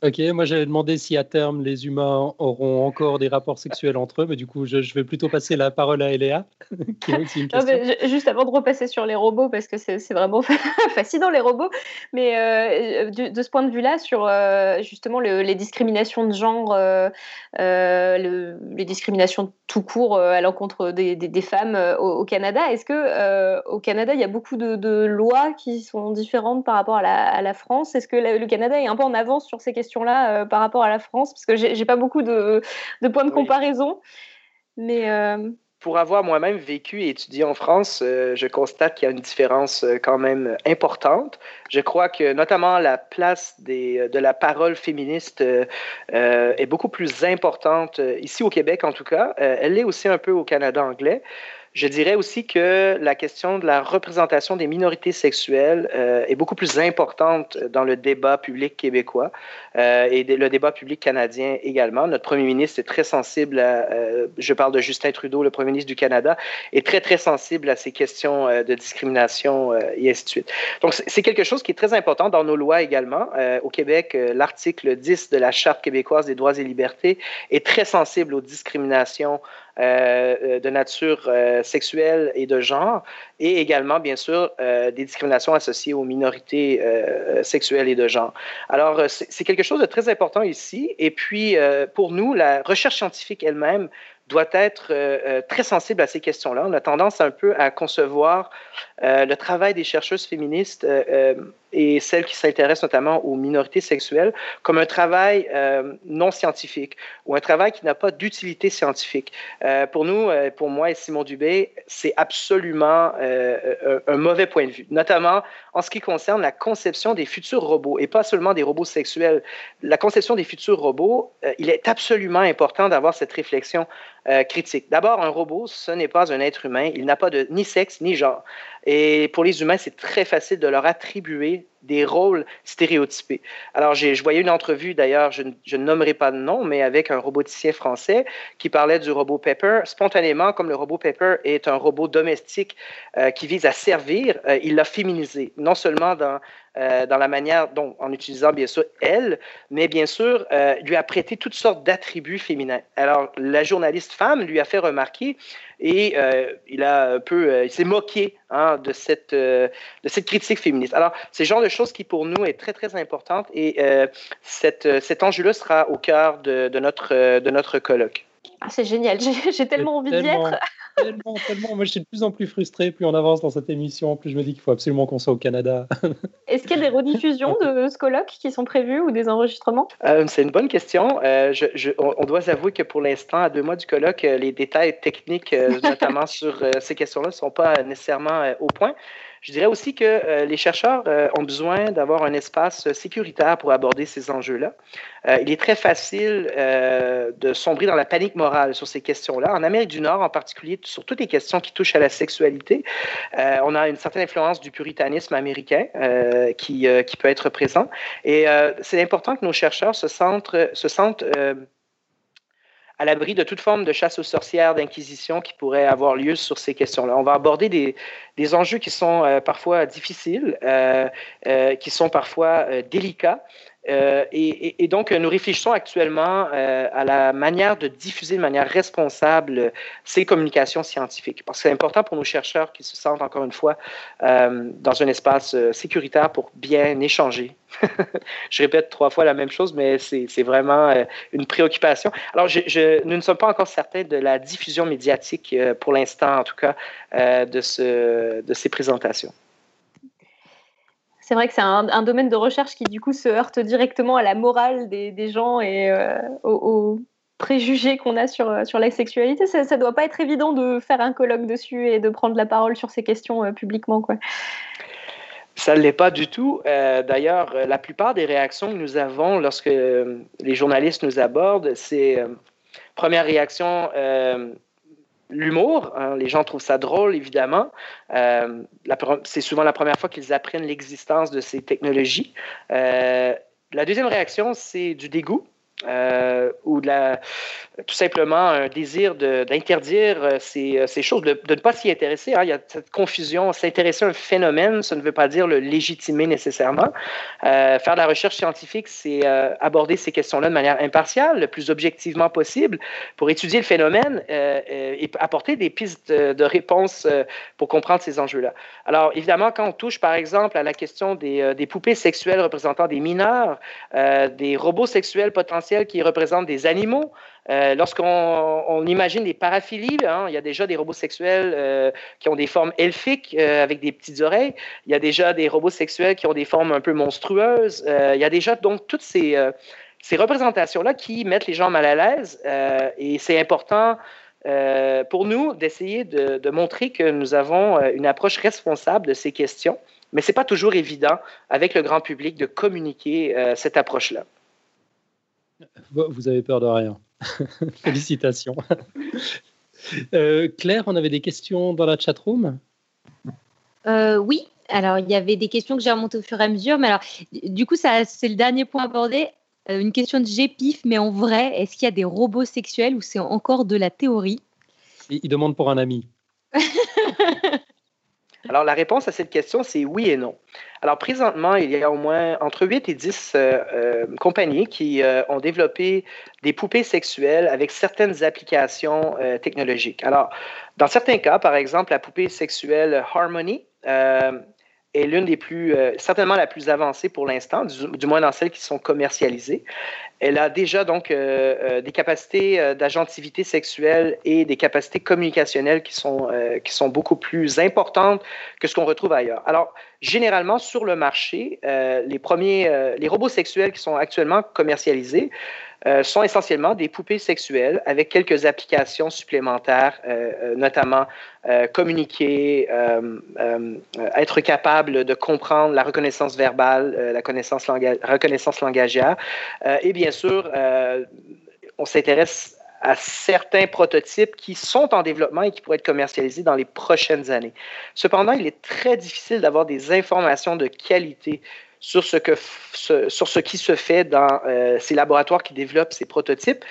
Ok, moi j'avais demandé si à terme les humains auront encore des rapports sexuels entre eux, mais du coup je, vais plutôt passer la parole à Eléa, qui a aussi une question. juste avant de repasser sur les robots, parce que c'est vraiment fascinant les robots, mais euh, de, ce point de vue-là, sur euh, justement les discriminations de genre, euh, les discriminations tout court à l'encontre des, femmes au, Canada, est-ce que au Canada il y a beaucoup de, lois qui sont différentes par rapport à la, France? Est-ce que le Canada est un peu en avance sur ces questions là euh, par rapport à la France Parce que j'ai pas beaucoup de, points de comparaison. Mais. Euh, pour avoir moi-même vécu et étudié en France, euh, je constate qu'il y a une différence quand même importante. Je crois que notamment la place des, de la parole féministe est beaucoup plus importante ici au Québec en tout cas. elle l'est aussi un peu au Canada anglais. Je dirais aussi que la question de la représentation des minorités sexuelles euh, est beaucoup plus importante dans le débat public québécois euh, et le débat public canadien également. Notre premier ministre est très sensible à, euh, je parle de Justin Trudeau, le premier ministre du Canada, est très, très sensible à ces questions de discrimination et ainsi de suite. Donc, c'est quelque chose qui est très important dans nos lois également. au Québec, l'article 10 de la Charte québécoise des droits et libertés est très sensible aux discriminations euh, de nature euh, sexuelle et de genre, et également, bien sûr, euh, des discriminations associées aux minorités sexuelles et de genre. Alors, c'est quelque chose de très important ici. Et puis, pour nous, la recherche scientifique elle-même doit être euh, euh, très sensible à ces questions-là. On a tendance un peu à concevoir euh, le travail des chercheuses féministes et celles qui s'intéressent notamment aux minorités sexuelles comme un travail non scientifique ou un travail qui n'a pas d'utilité scientifique. pour nous, pour moi et Simon Dubé, c'est absolument un mauvais point de vue, notamment en ce qui concerne la conception des futurs robots et pas seulement des robots sexuels. La conception des futurs robots, il est absolument important d'avoir cette réflexion euh, critique. D'abord, un robot, ce n'est pas un être humain. Il n'a pas de ni sexe ni genre. Et pour les humains, c'est très facile de leur attribuer des rôles stéréotypés. Alors, je voyais une entrevue, d'ailleurs, je, ne nommerai pas de nom, mais avec un roboticien français qui parlait du robot Pepper. Spontanément, comme le robot Pepper est un robot domestique euh, qui vise à servir, euh, il l'a féminisé, non seulement dans euh, dans la manière dont, en utilisant bien sûr elle, mais bien sûr lui a prêté toutes sortes d'attributs féminins. Alors la journaliste femme lui a fait remarquer et euh, il a peu, il s'est moqué hein, de cette de cette critique féministe. Alors c'est le genre de choses qui pour nous est très très importante et cette, cet enjeu-là sera au cœur de, de notre de notre colloque. Ah, c'est génial, j'ai tellement envie d'y être tellement, tellement. Moi, je suis de plus en plus frustré, plus on avance dans cette émission, plus je me dis qu'il faut absolument qu'on soit au Canada. Est-ce qu'il y a des rediffusions de ce colloque qui sont prévues ou des enregistrements? Euh, C'est une bonne question. Euh, je, on, doit avouer que pour l'instant, à deux mois du colloque, euh, les détails techniques, notamment sur ces questions-là, ne sont pas nécessairement au point. Je dirais aussi que euh, les chercheurs euh, ont besoin d'avoir un espace sécuritaire pour aborder ces enjeux-là. Euh, il est très facile de sombrer dans la panique morale sur ces questions-là. En Amérique du Nord, en particulier, sur toutes les questions qui touchent à la sexualité, on a une certaine influence du puritanisme américain qui, qui peut être présent. Et c'est important que nos chercheurs se sentent, se sentent à l'abri de toute forme de chasse aux sorcières, d'inquisition qui pourrait avoir lieu sur ces questions-là. On va aborder des, enjeux qui sont euh, parfois difficiles, euh, euh, qui sont parfois délicats, Euh, et, donc, nous réfléchissons actuellement euh, à la manière de diffuser de manière responsable ces communications scientifiques. Parce que c'est important pour nos chercheurs qui se sentent, encore une fois, euh, dans un espace sécuritaire pour bien échanger. je répète trois fois la même chose, mais c'est vraiment une préoccupation. Alors, nous ne sommes pas encore certains de la diffusion médiatique, pour l'instant en tout cas, de ces présentations c'est vrai que c'est un, domaine de recherche qui du coup se heurte directement à la morale des, gens et euh, aux, préjugés qu'on a sur, euh, sur la sexualité. Ça ne doit pas être évident de faire un colloque dessus et de prendre la parole sur ces questions euh, publiquement. Quoi. Ça ne l'est pas du tout. D'ailleurs, la plupart des réactions que nous avons lorsque les journalistes nous abordent, c'est première réaction, l'humour. Hein. Les gens trouvent ça drôle, évidemment. Euh, c'est souvent la première fois qu'ils apprennent l'existence de ces technologies. Euh, la deuxième réaction, c'est du dégoût. Euh, ou tout simplement un désir d'interdire euh, ces, euh, ces, choses, de, ne pas s'y intéresser. Hein. Il y a cette confusion. S'intéresser à un phénomène, ça ne veut pas dire le légitimer nécessairement. Euh, faire de la recherche scientifique, c'est aborder ces questions-là de manière impartiale, le plus objectivement possible, pour étudier le phénomène et apporter des pistes de, de réponse pour comprendre ces enjeux-là. Alors, évidemment, quand on touche, par exemple, à la question des, des poupées sexuelles représentant des mineurs, des robots sexuels potentiels, qui représentent des animaux. Euh, lorsqu'on imagine des paraphilies, hein, il y a déjà des robots sexuels euh, qui ont des formes elfiques euh, avec des petites oreilles. Il y a déjà des robots sexuels qui ont des formes un peu monstrueuses. il y a déjà donc toutes ces, représentations-là qui mettent les gens mal à l'aise. et c'est important pour nous d'essayer de, de, montrer que nous avons une approche responsable de ces questions. Mais ce n'est pas toujours évident avec le grand public de communiquer cette approche-là. Vous avez peur de rien. Félicitations. Euh, Claire, on avait des questions dans la chatroom euh, Oui. Alors, il y avait des questions que j'ai remontées au fur et à mesure. Mais alors, du coup, ça, c'est le dernier point abordé. Euh, une question de GPIF, mais en vrai, est-ce qu'il y a des robots sexuels ou c'est encore de la théorie? Il, il demande pour un ami. Alors, la réponse à cette question, c'est oui et non. Alors, présentement, il y a au moins entre 8 et 10 euh, euh, compagnies qui euh, ont développé des poupées sexuelles avec certaines applications technologiques. Alors, dans certains cas, par exemple, la poupée sexuelle Harmony est l'une des plus, certainement la plus avancée pour l'instant, du, moins dans celles qui sont commercialisées. Elle a déjà donc euh, euh, des capacités euh, d'agentivité sexuelle et des capacités communicationnelles qui sont, qui sont beaucoup plus importantes que ce qu'on retrouve ailleurs. Alors, généralement, sur le marché, les premiers, les robots sexuels qui sont actuellement commercialisés sont essentiellement des poupées sexuelles avec quelques applications supplémentaires, notamment communiquer, être capable de comprendre la reconnaissance verbale, la connaissance reconnaissance langagière, et bien sûr, euh, on s'intéresse à certains prototypes qui sont en développement et qui pourraient être commercialisés dans les prochaines années. Cependant, il est très difficile d'avoir des informations de qualité sur ce, que, sur ce qui se fait dans euh, ces laboratoires qui développent ces prototypes.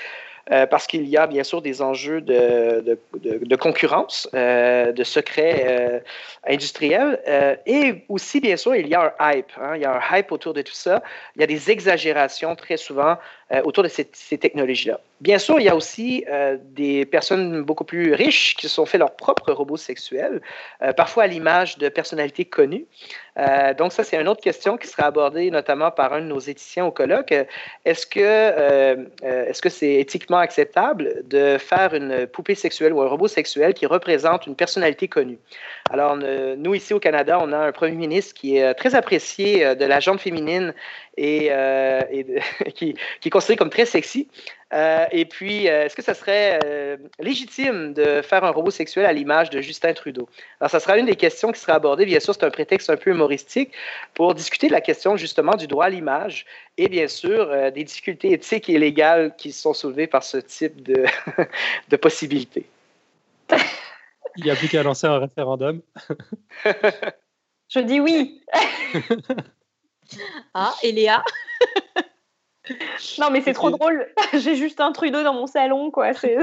Euh, parce qu'il y a bien sûr des enjeux de, de, concurrence, euh, de secrets euh, industriels, et aussi bien sûr il y a un hype. Hein. il y a un hype autour de tout ça. Il y a des exagérations très souvent autour de ces, ces technologies-là. Bien sûr, il y a aussi des personnes beaucoup plus riches qui se sont fait leurs propres robots sexuels, parfois à l'image de personnalités connues. Donc ça, c'est une autre question qui sera abordée notamment par un de nos éthiciens au colloque. Est-ce que est-ce que c'est éthiquement acceptable de faire une poupée sexuelle ou un robot sexuel qui représente une personnalité connue? Alors, nous, ici au Canada, on a un premier ministre qui est euh, très apprécié euh, de la jambe féminine et, euh, qui, est considéré comme très sexy. et puis, est-ce que ça serait légitime de faire un robot sexuel à l'image de Justin Trudeau? Alors, ça sera une des questions qui sera abordée. Bien sûr, c'est un prétexte un peu humoristique pour discuter de la question justement du droit à l'image et bien sûr des difficultés éthiques et légales qui sont soulevées par ce type de, de possibilités. Il n'y a plus qu'à lancer un référendum. Je dis oui. ah, et Léa? Non, mais c'est trop drôle. J'ai juste un Trudeau dans mon salon, quoi. Après,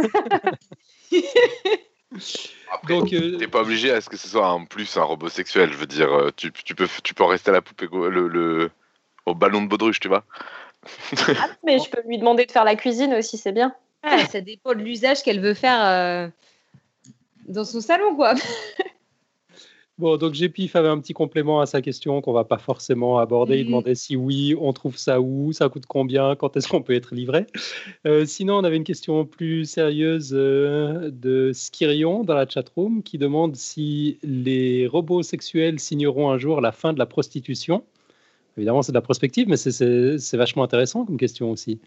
Donc, euh, t'es pas obligé à ce que ce soit en plus un robot sexuel. Je veux dire, euh, tu, peux, tu peux rester à la poupée, le, le, au ballon de baudruche, tu vois. ah, mais je peux lui demander de faire la cuisine aussi, c'est bien. ça dépend de l'usage qu'elle veut faire euh, dans son salon, quoi. Bon, donc GPIF avait un petit complément à sa question qu'on va pas forcément aborder. Il demandait si oui, on trouve ça où, ça coûte combien, quand est-ce qu'on peut être livré. Euh, sinon, on avait une question plus sérieuse euh, de Skirion dans la chatroom qui demande si les robots sexuels signeront un jour la fin de la prostitution. Évidemment, c'est de la prospective, mais c'est vachement intéressant comme question aussi.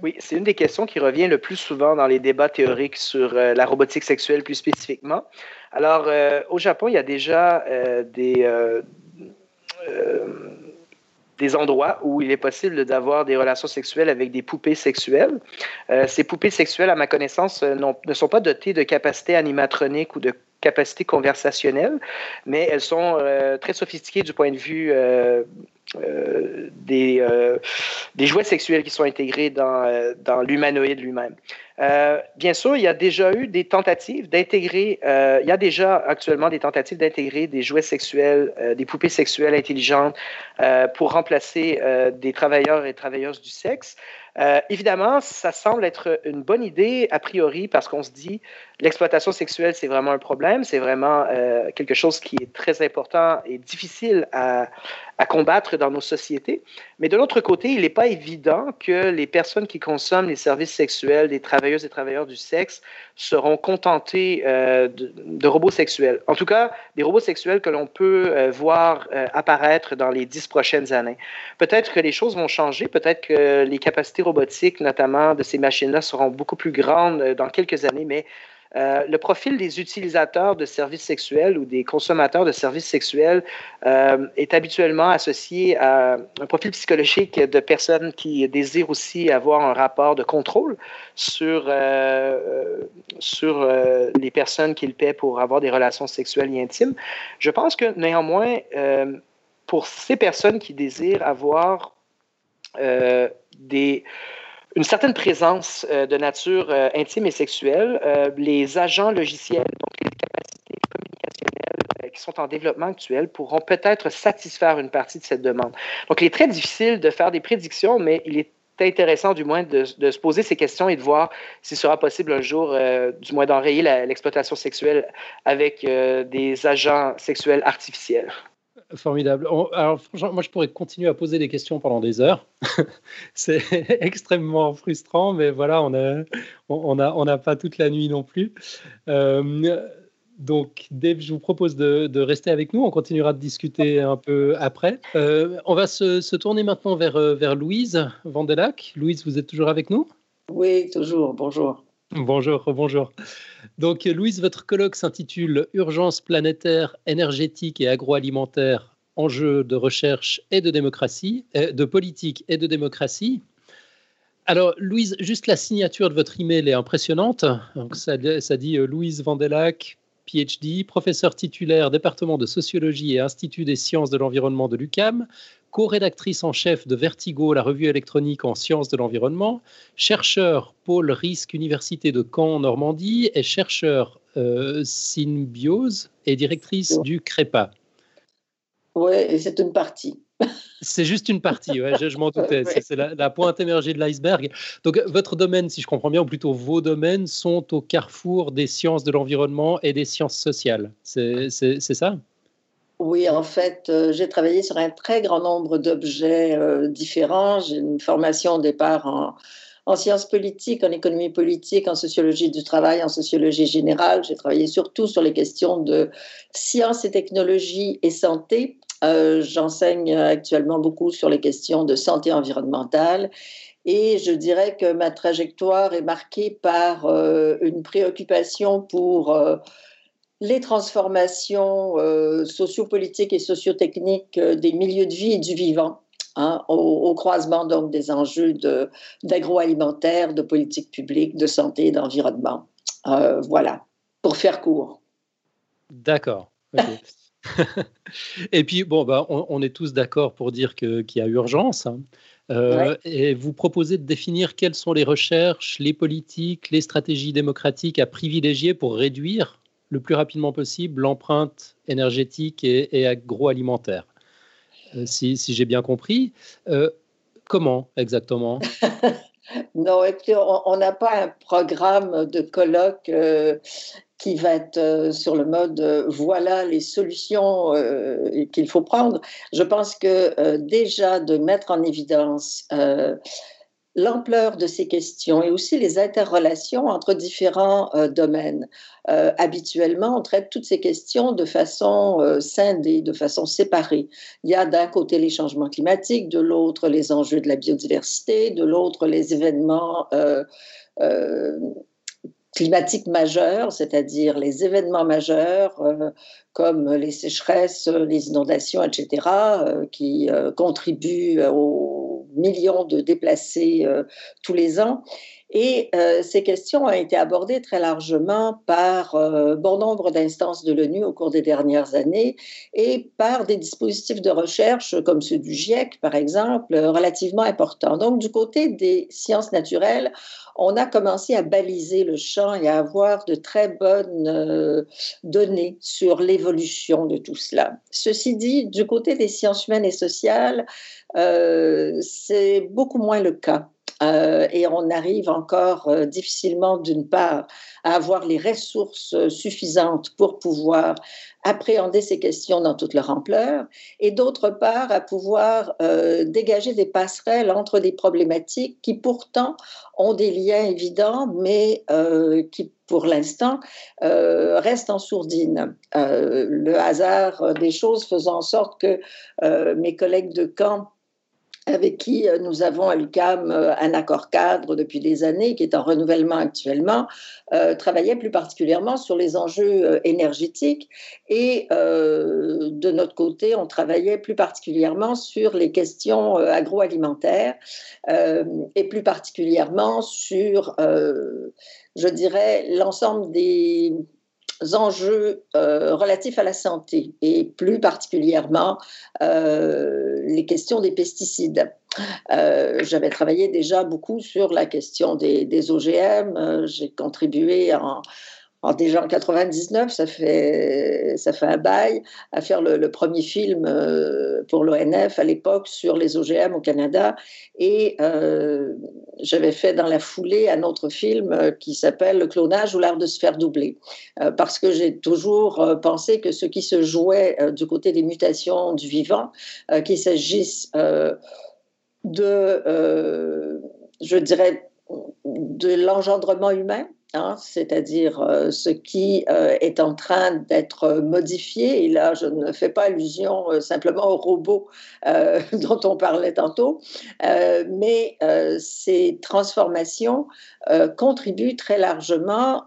Oui, c'est une des questions qui revient le plus souvent dans les débats théoriques sur euh, la robotique sexuelle plus spécifiquement. Alors, euh, au Japon, il y a déjà euh, des, des endroits où il est possible d'avoir des relations sexuelles avec des poupées sexuelles. ces poupées sexuelles, à ma connaissance, ne sont pas dotées de capacités animatroniques ou de capacités conversationnelles, mais elles sont très sophistiquées du point de vue euh, des, euh, des jouets sexuels qui sont intégrés dans, euh, l'humanoïde lui-même. bien sûr, il y a déjà eu des tentatives d'intégrer, il y a déjà actuellement des tentatives d'intégrer des jouets sexuels, des poupées sexuelles intelligentes pour remplacer des travailleurs et travailleuses du sexe. Euh, évidemment, ça semble être une bonne idée a priori parce qu'on se dit l'exploitation sexuelle, c'est vraiment un problème, c'est vraiment euh, quelque chose qui est très important et difficile à, combattre dans nos sociétés. Mais de l'autre côté, il n'est pas évident que les personnes qui consomment les services sexuels des travailleuses et travailleurs du sexe seront contentés euh, de, robots sexuels. En tout cas, des robots sexuels que l'on peut voir apparaître dans les dix prochaines années. Peut-être que les choses vont changer, peut-être que les capacités robotiques, notamment de ces machines-là, seront beaucoup plus grandes euh, dans quelques années, mais euh, le profil des utilisateurs de services sexuels ou des consommateurs de services sexuels euh, est habituellement associé à un profil psychologique de personnes qui désirent aussi avoir un rapport de contrôle sur, sur les personnes qu'ils paient pour avoir des relations sexuelles et intimes. Je pense que néanmoins, pour ces personnes qui désirent avoir des, une certaine présence euh, de nature euh, intime et sexuelle, euh, les agents logiciels, donc les capacités communicationnelles qui sont en développement actuel, pourront peut-être satisfaire une partie de cette demande. Donc, il est très difficile de faire des prédictions, mais il est intéressant du moins de, se poser ces questions et de voir s'il sera possible un jour, du moins d'enrayer l'exploitation sexuelle avec des agents sexuels artificiels. Formidable. alors, moi, je pourrais continuer à poser des questions pendant des heures. c'est extrêmement frustrant, mais voilà, on n'a on, a, on pas toute la nuit non plus. Euh, donc, Dave, je vous propose de, rester avec nous. On continuera de discuter un peu après. Euh, on va se, tourner maintenant vers, euh, vers Louise Vandelac. Louise, vous êtes toujours avec nous? Oui, toujours. Bonjour. Bonjour, bonjour. Donc, Louise, votre colloque s'intitule Urgence planétaire, énergétique et agroalimentaire, enjeux de recherche et de démocratie, euh, de politique et de démocratie. Alors, Louise, juste la signature de votre email est impressionnante. Donc, ça, dit euh, Louise Vandelac, PhD, professeur titulaire, département de sociologie et Institut des sciences de l'environnement de l'UCAM, co-rédactrice en chef de Vertigo, la revue électronique en sciences de l'environnement, chercheur pôle risque Université de Caen, Normandie, et chercheur euh, Symbiose et directrice du CREPA. Oui, c'est une partie. C'est juste une partie, ouais, je, m'en doutais. C'est la, pointe émergée de l'iceberg. Donc, votre domaine, si je comprends bien, ou plutôt vos domaines, sont au carrefour des sciences de l'environnement et des sciences sociales. C'est ça? Oui, en fait, euh, j'ai travaillé sur un très grand nombre d'objets euh, différents. J'ai une formation au départ en, en, sciences politiques, en économie politique, en sociologie du travail, en sociologie générale. J'ai travaillé surtout sur les questions de sciences et technologies et santé. Euh, j'enseigne actuellement beaucoup sur les questions de santé environnementale. Et je dirais que ma trajectoire est marquée par une préoccupation pour les transformations euh, sociopolitiques et sociotechniques euh, des milieux de vie et du vivant, hein, au, croisement donc des enjeux d'agroalimentaire, de, politique publique, de santé et d'environnement. Euh, voilà, pour faire court. D'accord. et puis, bon, bah, on, est tous d'accord pour dire qu'il y a urgence. Hein. Et vous proposez de définir quelles sont les recherches, les politiques, les stratégies démocratiques à privilégier pour réduire le plus rapidement possible l'empreinte énergétique et, agroalimentaire. Euh, si, j'ai bien compris. Euh, comment exactement? Non, on n'a pas un programme de colloque qui va être sur le mode voilà les solutions qu'il faut prendre. Je pense que déjà de mettre en évidence l'ampleur de ces questions et aussi les interrelations entre différents euh, domaines. Euh, habituellement, on traite toutes ces questions de façon euh, scindée, de façon séparée. Il y a d'un côté les changements climatiques, de l'autre les enjeux de la biodiversité, de l'autre les événements climatiques majeurs, c'est-à-dire les événements majeurs comme les sécheresses, les inondations, etc., qui contribuent au millions de déplacés euh, tous les ans. Et euh, ces questions ont été abordées très largement par euh, bon nombre d'instances de l'ONU au cours des dernières années et par des dispositifs de recherche comme ceux du GIEC, par exemple, relativement importants. Donc, du côté des sciences naturelles, on a commencé à baliser le champ et à avoir de très bonnes données sur l'évolution de tout cela. Ceci dit, du côté des sciences humaines et sociales, euh, c'est beaucoup moins le cas. Euh, et on arrive encore euh, difficilement, d'une part, à avoir les ressources suffisantes pour pouvoir appréhender ces questions dans toute leur ampleur, et d'autre part, à pouvoir dégager des passerelles entre des problématiques qui pourtant ont des liens évidents, mais qui, pour l'instant, restent en sourdine. le hasard des choses faisant en sorte que mes collègues de camp avec qui euh, nous avons à l'UCAM euh, un accord cadre depuis des années, qui est en renouvellement actuellement, euh, travaillait plus particulièrement sur les enjeux énergétiques. Et de notre côté, on travaillait plus particulièrement sur les questions agroalimentaires et plus particulièrement sur, je dirais, l'ensemble des enjeux euh, relatifs à la santé et plus particulièrement euh, les questions des pesticides. Euh, j'avais travaillé déjà beaucoup sur la question des, des OGM. J'ai contribué en, alors déjà en 99, ça fait, ça fait un bail à faire le, premier film euh, pour l'ONF à l'époque sur les OGM au Canada. Et euh, j'avais fait dans la foulée un autre film euh, qui s'appelle Le clonage ou l'art de se faire doubler. parce que j'ai toujours pensé que ce qui se jouait du côté des mutations du vivant, qu'il s'agisse de, je dirais, de l'engendrement humain, Hein, c'est-à-dire euh, ce qui euh, est en train d'être modifié. Et là, je ne fais pas allusion euh, simplement aux robots dont on parlait tantôt, mais ces transformations contribuent très largement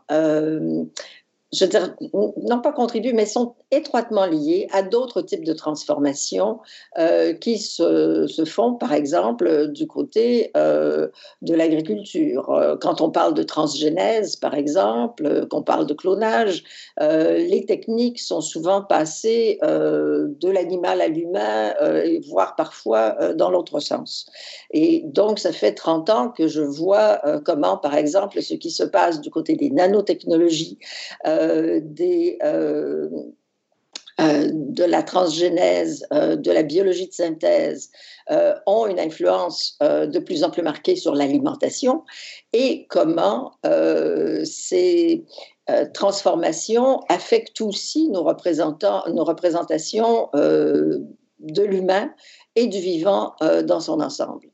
je veux dire, non pas contribuent, mais sont étroitement liées à d'autres types de transformations euh, qui se, se, font, par exemple, du côté euh, de l'agriculture. Euh, quand on parle de transgénèse, par exemple, qu'on parle de clonage, les techniques sont souvent passées de l'animal à l'humain, voire parfois dans l'autre sens. Et donc, ça fait 30 ans que je vois comment, par exemple, ce qui se passe du côté des nanotechnologies, des, euh, euh, de la transgénèse, de la biologie de synthèse ont une influence de plus en plus marquée sur l'alimentation et comment ces transformations affectent aussi nos, représentations de l'humain et du vivant dans son ensemble.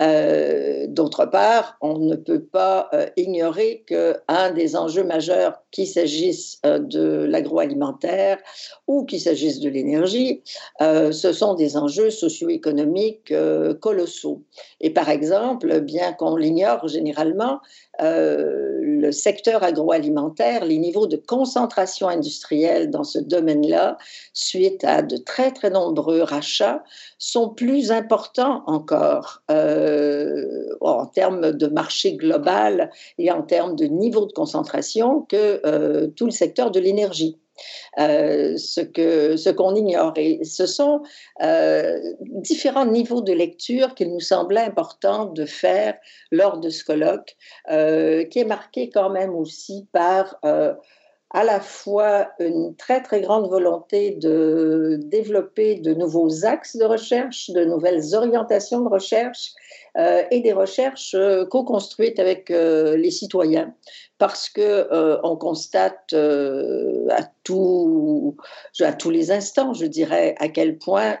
Euh, d'autre part, on ne peut pas euh, ignorer qu'un des enjeux majeurs, qu'il s'agisse euh, de l'agroalimentaire ou qu'il s'agisse de l'énergie, ce sont des enjeux socio-économiques colossaux. Et par exemple, bien qu'on l'ignore généralement, le secteur agroalimentaire, les niveaux de concentration industrielle dans ce domaine-là, suite à de très très nombreux rachats, sont plus importants encore euh, en termes de marché global et en termes de niveau de concentration que euh, tout le secteur de l'énergie. Euh, ce que ce qu'on ignore. Et ce sont différents niveaux de lecture qu'il nous semblait important de faire lors de ce colloque, qui est marqué quand même aussi par à la fois une très très grande volonté de développer de nouveaux axes de recherche, de nouvelles orientations de recherche euh, et des recherches euh, co-construites avec euh, les citoyens. Parce que on constate à, tout, à tous les instants, je dirais, à quel point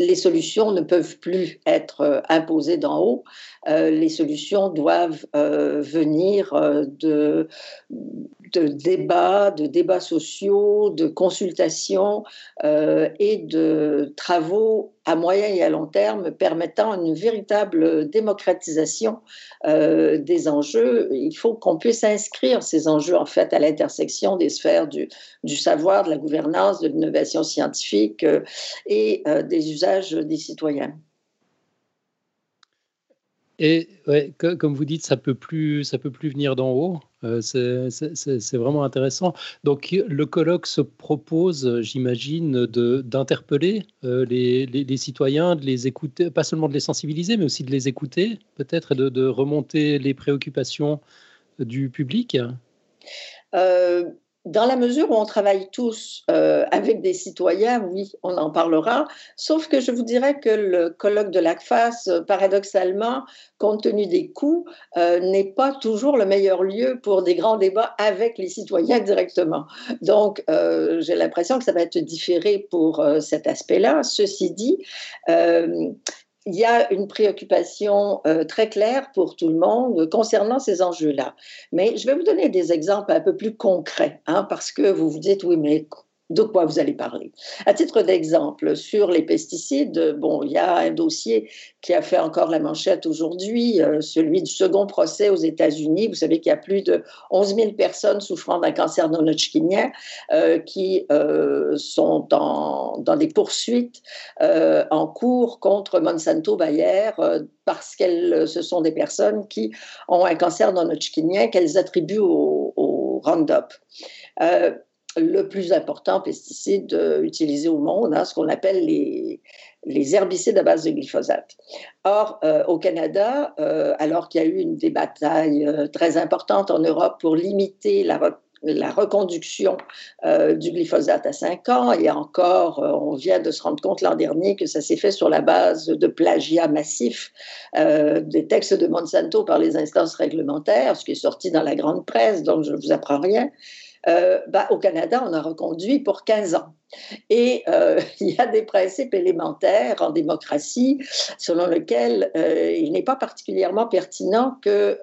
les solutions ne peuvent plus être imposées d'en haut. les solutions doivent venir de, débats, de débats sociaux, de consultations euh, et de travaux à moyen et à long terme permettant une véritable démocratisation euh, des enjeux. Il faut qu'on puisse inscrire ces enjeux en fait à l'intersection des sphères du, savoir, de la gouvernance, de l'innovation scientifique euh, et des usages des citoyens. Et comme vous dites, ça peut peut plus venir d'en haut. Euh, c'est vraiment intéressant. Donc le colloque se propose, j'imagine, d'interpeller euh, les, citoyens, de les écouter, pas seulement de les sensibiliser, mais aussi de les écouter, peut-être, et de, de, remonter les préoccupations du public. Euh, dans la mesure où on travaille tous euh, avec des citoyens, oui, on en parlera. Sauf que je vous dirais que le colloque de l'ACFAS, euh, paradoxalement, compte tenu des coûts, euh, n'est pas toujours le meilleur lieu pour des grands débats avec les citoyens directement. Donc, j'ai l'impression que ça va être différé pour cet aspect-là. Ceci dit, il y a une préoccupation euh, très claire pour tout le monde concernant ces enjeux-là. Mais je vais vous donner des exemples un peu plus concrets, hein, parce que vous vous dites, oui, mais de quoi vous allez parler? À titre d'exemple, sur les pesticides, bon, il y a un dossier qui a fait encore la manchette aujourd'hui, euh, celui du second procès aux États-Unis. Vous savez qu'il y a plus de 11 000 personnes souffrant d'un cancer non hodgkinien euh, qui euh, sont dans, des poursuites en cours contre Monsanto Bayer parce qu'elles ce sont des personnes qui ont un cancer non hodgkinien qu'elles attribuent au Roundup le plus important pesticide euh, utilisé au monde, hein, ce qu'on appelle les, herbicides à base de glyphosate. Or, euh, au Canada, euh, alors qu'il y a eu une des batailles très importantes en Europe pour limiter la, la reconduction du glyphosate à 5 ans, et encore, on vient de se rendre compte l'an dernier que ça s'est fait sur la base de plagiat massif des textes de Monsanto par les instances réglementaires, ce qui est sorti dans la grande presse, donc je ne vous apprends rien. Euh, bah, au Canada, on a reconduit pour 15 ans. Et euh, il y a des principes élémentaires en démocratie selon lesquels euh, il n'est pas particulièrement pertinent que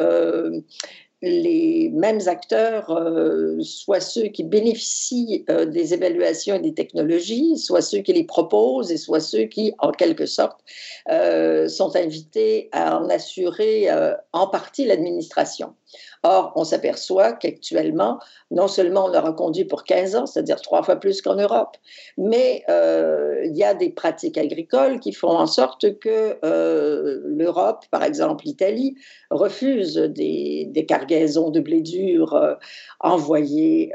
les mêmes acteurs soient ceux qui bénéficient des évaluations et des technologies, soit ceux qui les proposent et soit ceux qui, en quelque sorte, sont invités à en assurer en partie l'administration. Or, on s'aperçoit qu'actuellement, non seulement on a reconduit pour 15 ans, c'est-à-dire trois fois plus qu'en Europe, mais euh, il y a des pratiques agricoles qui font en sorte que euh, l'Europe, par exemple l'Italie, refuse des, cargaisons de blé dur euh, envoyées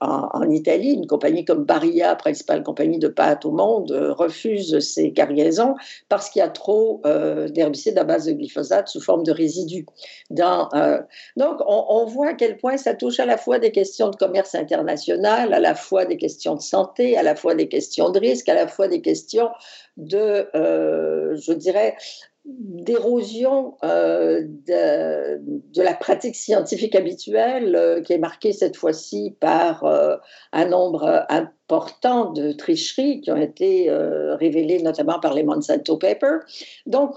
en, Italie. Une compagnie comme Barilla, principale compagnie de pâtes au monde, refuse ces cargaisons parce qu'il y a trop d'herbicides à base de glyphosate sous forme de résidus. Dans, donc, on, voit à quel point ça touche à la fois des questions de commerce international, à la fois des questions de santé, à la fois des questions de risque, à la fois des questions de, euh, je dirais, d'érosion euh, de, la pratique scientifique habituelle euh, qui est marquée cette fois-ci par un nombre important de tricheries qui ont été révélées notamment par les Monsanto Papers. Donc,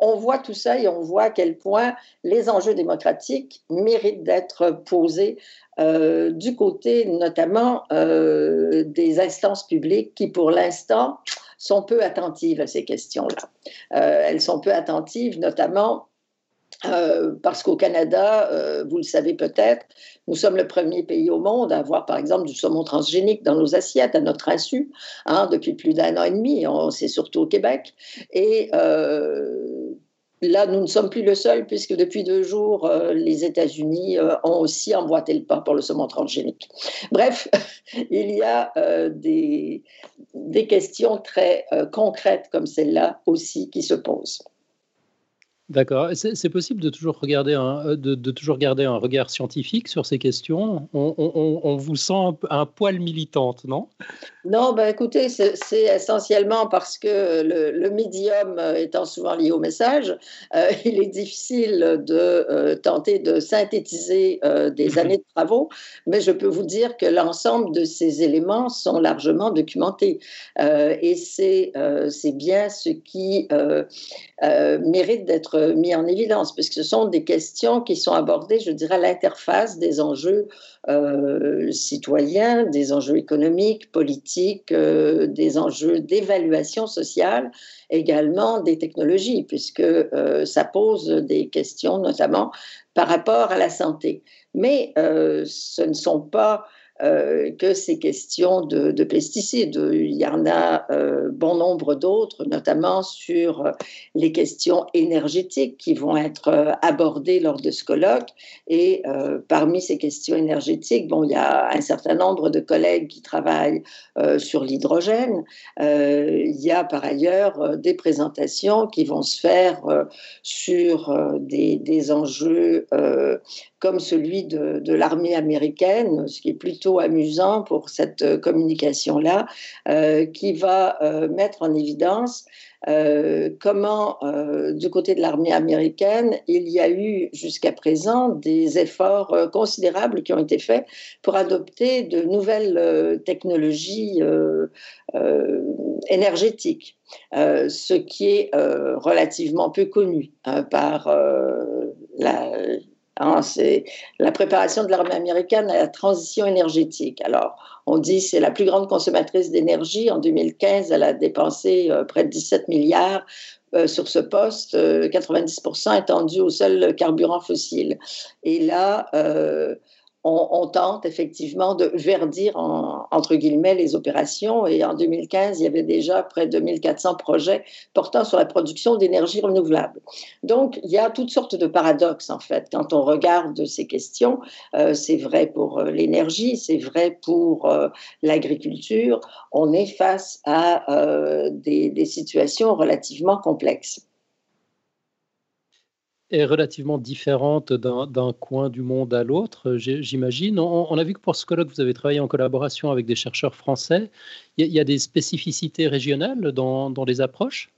on, voit tout ça et on voit à quel point les enjeux démocratiques méritent d'être posés euh, du côté notamment euh, des instances publiques qui, pour l'instant, sont peu attentives à ces questions-là. Euh, elles sont peu attentives notamment parce qu'au Canada, vous le savez peut-être, nous sommes le premier pays au monde à avoir, par exemple, du saumon transgénique dans nos assiettes à notre insu, hein, depuis plus d'un an et demi. C'est surtout au Québec. Et là, nous ne sommes plus le seul, puisque depuis deux jours, les États-Unis ont aussi emboîté le pas pour le saumon transgénique. Bref, il y a des, des questions très concrètes comme celle-là aussi qui se posent. D'accord. C'est possible de toujours, regarder euh, de, toujours garder un regard scientifique sur ces questions? On, vous sent un, poil militante, non? Non, ben écoutez, c'est essentiellement parce que le, médium euh, étant souvent lié au message, euh, il est difficile de tenter de synthétiser des mhm. années de travaux, mais je peux vous dire que l'ensemble de ces éléments sont largement documentés. et c'est bien ce qui mérite d'être mis en évidence, puisque ce sont des questions qui sont abordées, je dirais, à l'interface des enjeux euh, citoyens, des enjeux économiques, politiques, euh, des enjeux d'évaluation sociale, également des technologies, puisque euh, ça pose des questions notamment par rapport à la santé. Mais ce ne sont pas euh, que ces questions de, pesticides. Il y en a euh, bon nombre d'autres, notamment sur euh, les questions énergétiques qui vont être abordées lors de ce colloque. Et parmi ces questions énergétiques, bon, il y a un certain nombre de collègues qui travaillent sur l'hydrogène. il y a par ailleurs des présentations qui vont se faire sur des, des, enjeux comme celui de, l'armée américaine, ce qui est plutôt amusant pour cette euh, communication-là, euh, qui va euh, mettre en évidence comment, du côté de l'armée américaine, il y a eu jusqu'à présent des efforts considérables qui ont été faits pour adopter de nouvelles technologies énergétiques, ce qui est relativement peu connu hein, par la Hein, c'est la préparation de l'armée américaine à la transition énergétique. Alors, on dit c'est la plus grande consommatrice d'énergie. En 2015, elle a dépensé euh, près de 17 milliards euh, sur ce poste, 90% étant dû au seul carburant fossile. Et là, on, tente effectivement de verdir entre guillemets les opérations. Et en 2015, il y avait déjà près de 2400 projets portant sur la production d'énergie renouvelable. Donc, il y a toutes sortes de paradoxes en fait quand on regarde ces questions. Euh, c'est vrai pour euh, l'énergie, c'est vrai pour euh, l'agriculture. On est face à des situations relativement complexes est relativement différente d'un coin du monde à l'autre, j'imagine. On, a vu que pour ce colloque, vous avez travaillé en collaboration avec des chercheurs français. Il y, a, des spécificités régionales dans, les approches?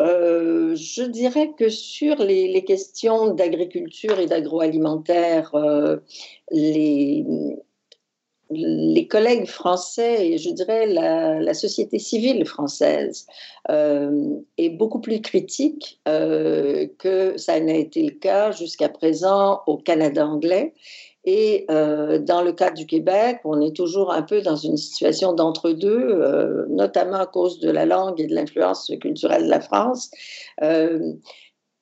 Euh, je dirais que sur les, questions d'agriculture et d'agroalimentaire, euh, les, les collègues français et je dirais la, société civile française euh, est beaucoup plus critique euh, que ça n'a été le cas jusqu'à présent au Canada anglais. Et euh, dans le cas du Québec, on est toujours un peu dans une situation d'entre-deux, notamment à cause de la langue et de l'influence culturelle de la France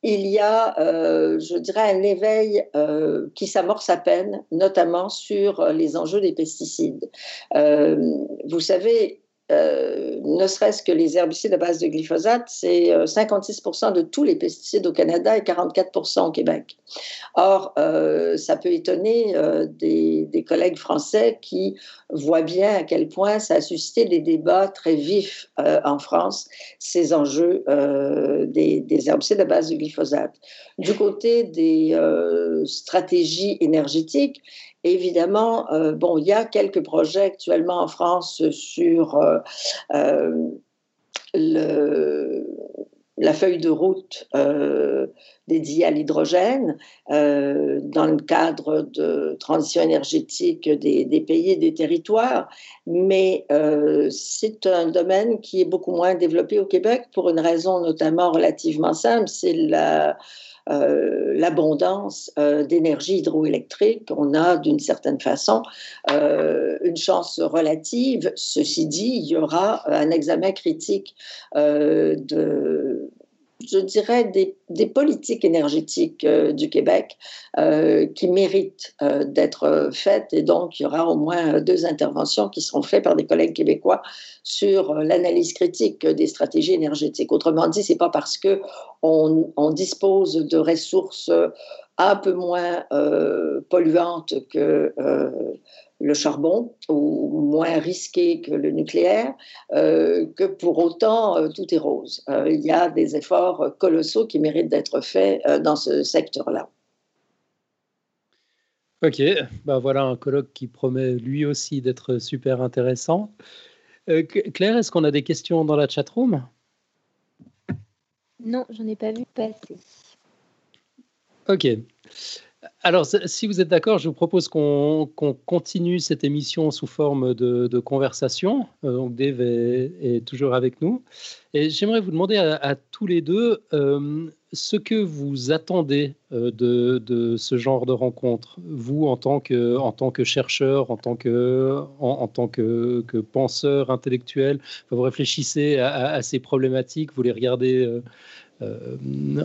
il y a, euh, je dirais, un éveil euh, qui s'amorce à peine, notamment sur euh, les enjeux des pesticides. vous savez, euh, ne serait-ce que les herbicides à base de glyphosate, c'est 56% euh, de tous les pesticides au Canada et 44% au Québec. Or, euh, ça peut étonner des, collègues français qui voient bien à quel point ça a suscité des débats très vifs en France, ces enjeux des, des, herbicides à base de glyphosate. Du côté des stratégies énergétiques, Évidemment, euh, bon, il y a quelques projets actuellement en France sur euh, euh, la feuille de route dédiée à l'hydrogène dans le cadre de transition énergétique des, des pays et des territoires, mais c'est un domaine qui est beaucoup moins développé au Québec pour une raison notamment relativement simple, c'est la euh, l'abondance euh, d'énergie hydroélectrique, on a d'une certaine façon euh, une chance relative. Ceci dit, il y aura un examen critique de je dirais, des, politiques énergétiques euh, du Québec euh, qui méritent euh, d'être faites. Et donc, il y aura au moins deux interventions qui seront faites par des collègues québécois sur l'analyse critique des stratégies énergétiques. Autrement dit, c'est pas parce que on, dispose de ressources un peu moins polluantes que le charbon, ou moins risqué que le nucléaire, que pour autant tout est rose. il y a des efforts colossaux qui méritent d'être faits dans ce secteur-là. Ok, ben voilà un colloque qui promet lui aussi d'être super intéressant. Euh, Claire, est-ce qu'on a des questions dans la chatroom? Non, j'en ai pas vu passer. Ok. Alors, si vous êtes d'accord, je vous propose qu'on continue cette émission sous forme de, conversation. Euh, donc, Dave est, toujours avec nous. Et j'aimerais vous demander à, tous les deux euh, ce que vous attendez euh, de, ce genre de rencontre, vous en tant que, en tant que chercheur, en tant que, en, tant que, penseur intellectuel, vous réfléchissez à, ces problématiques, vous les regardez euh,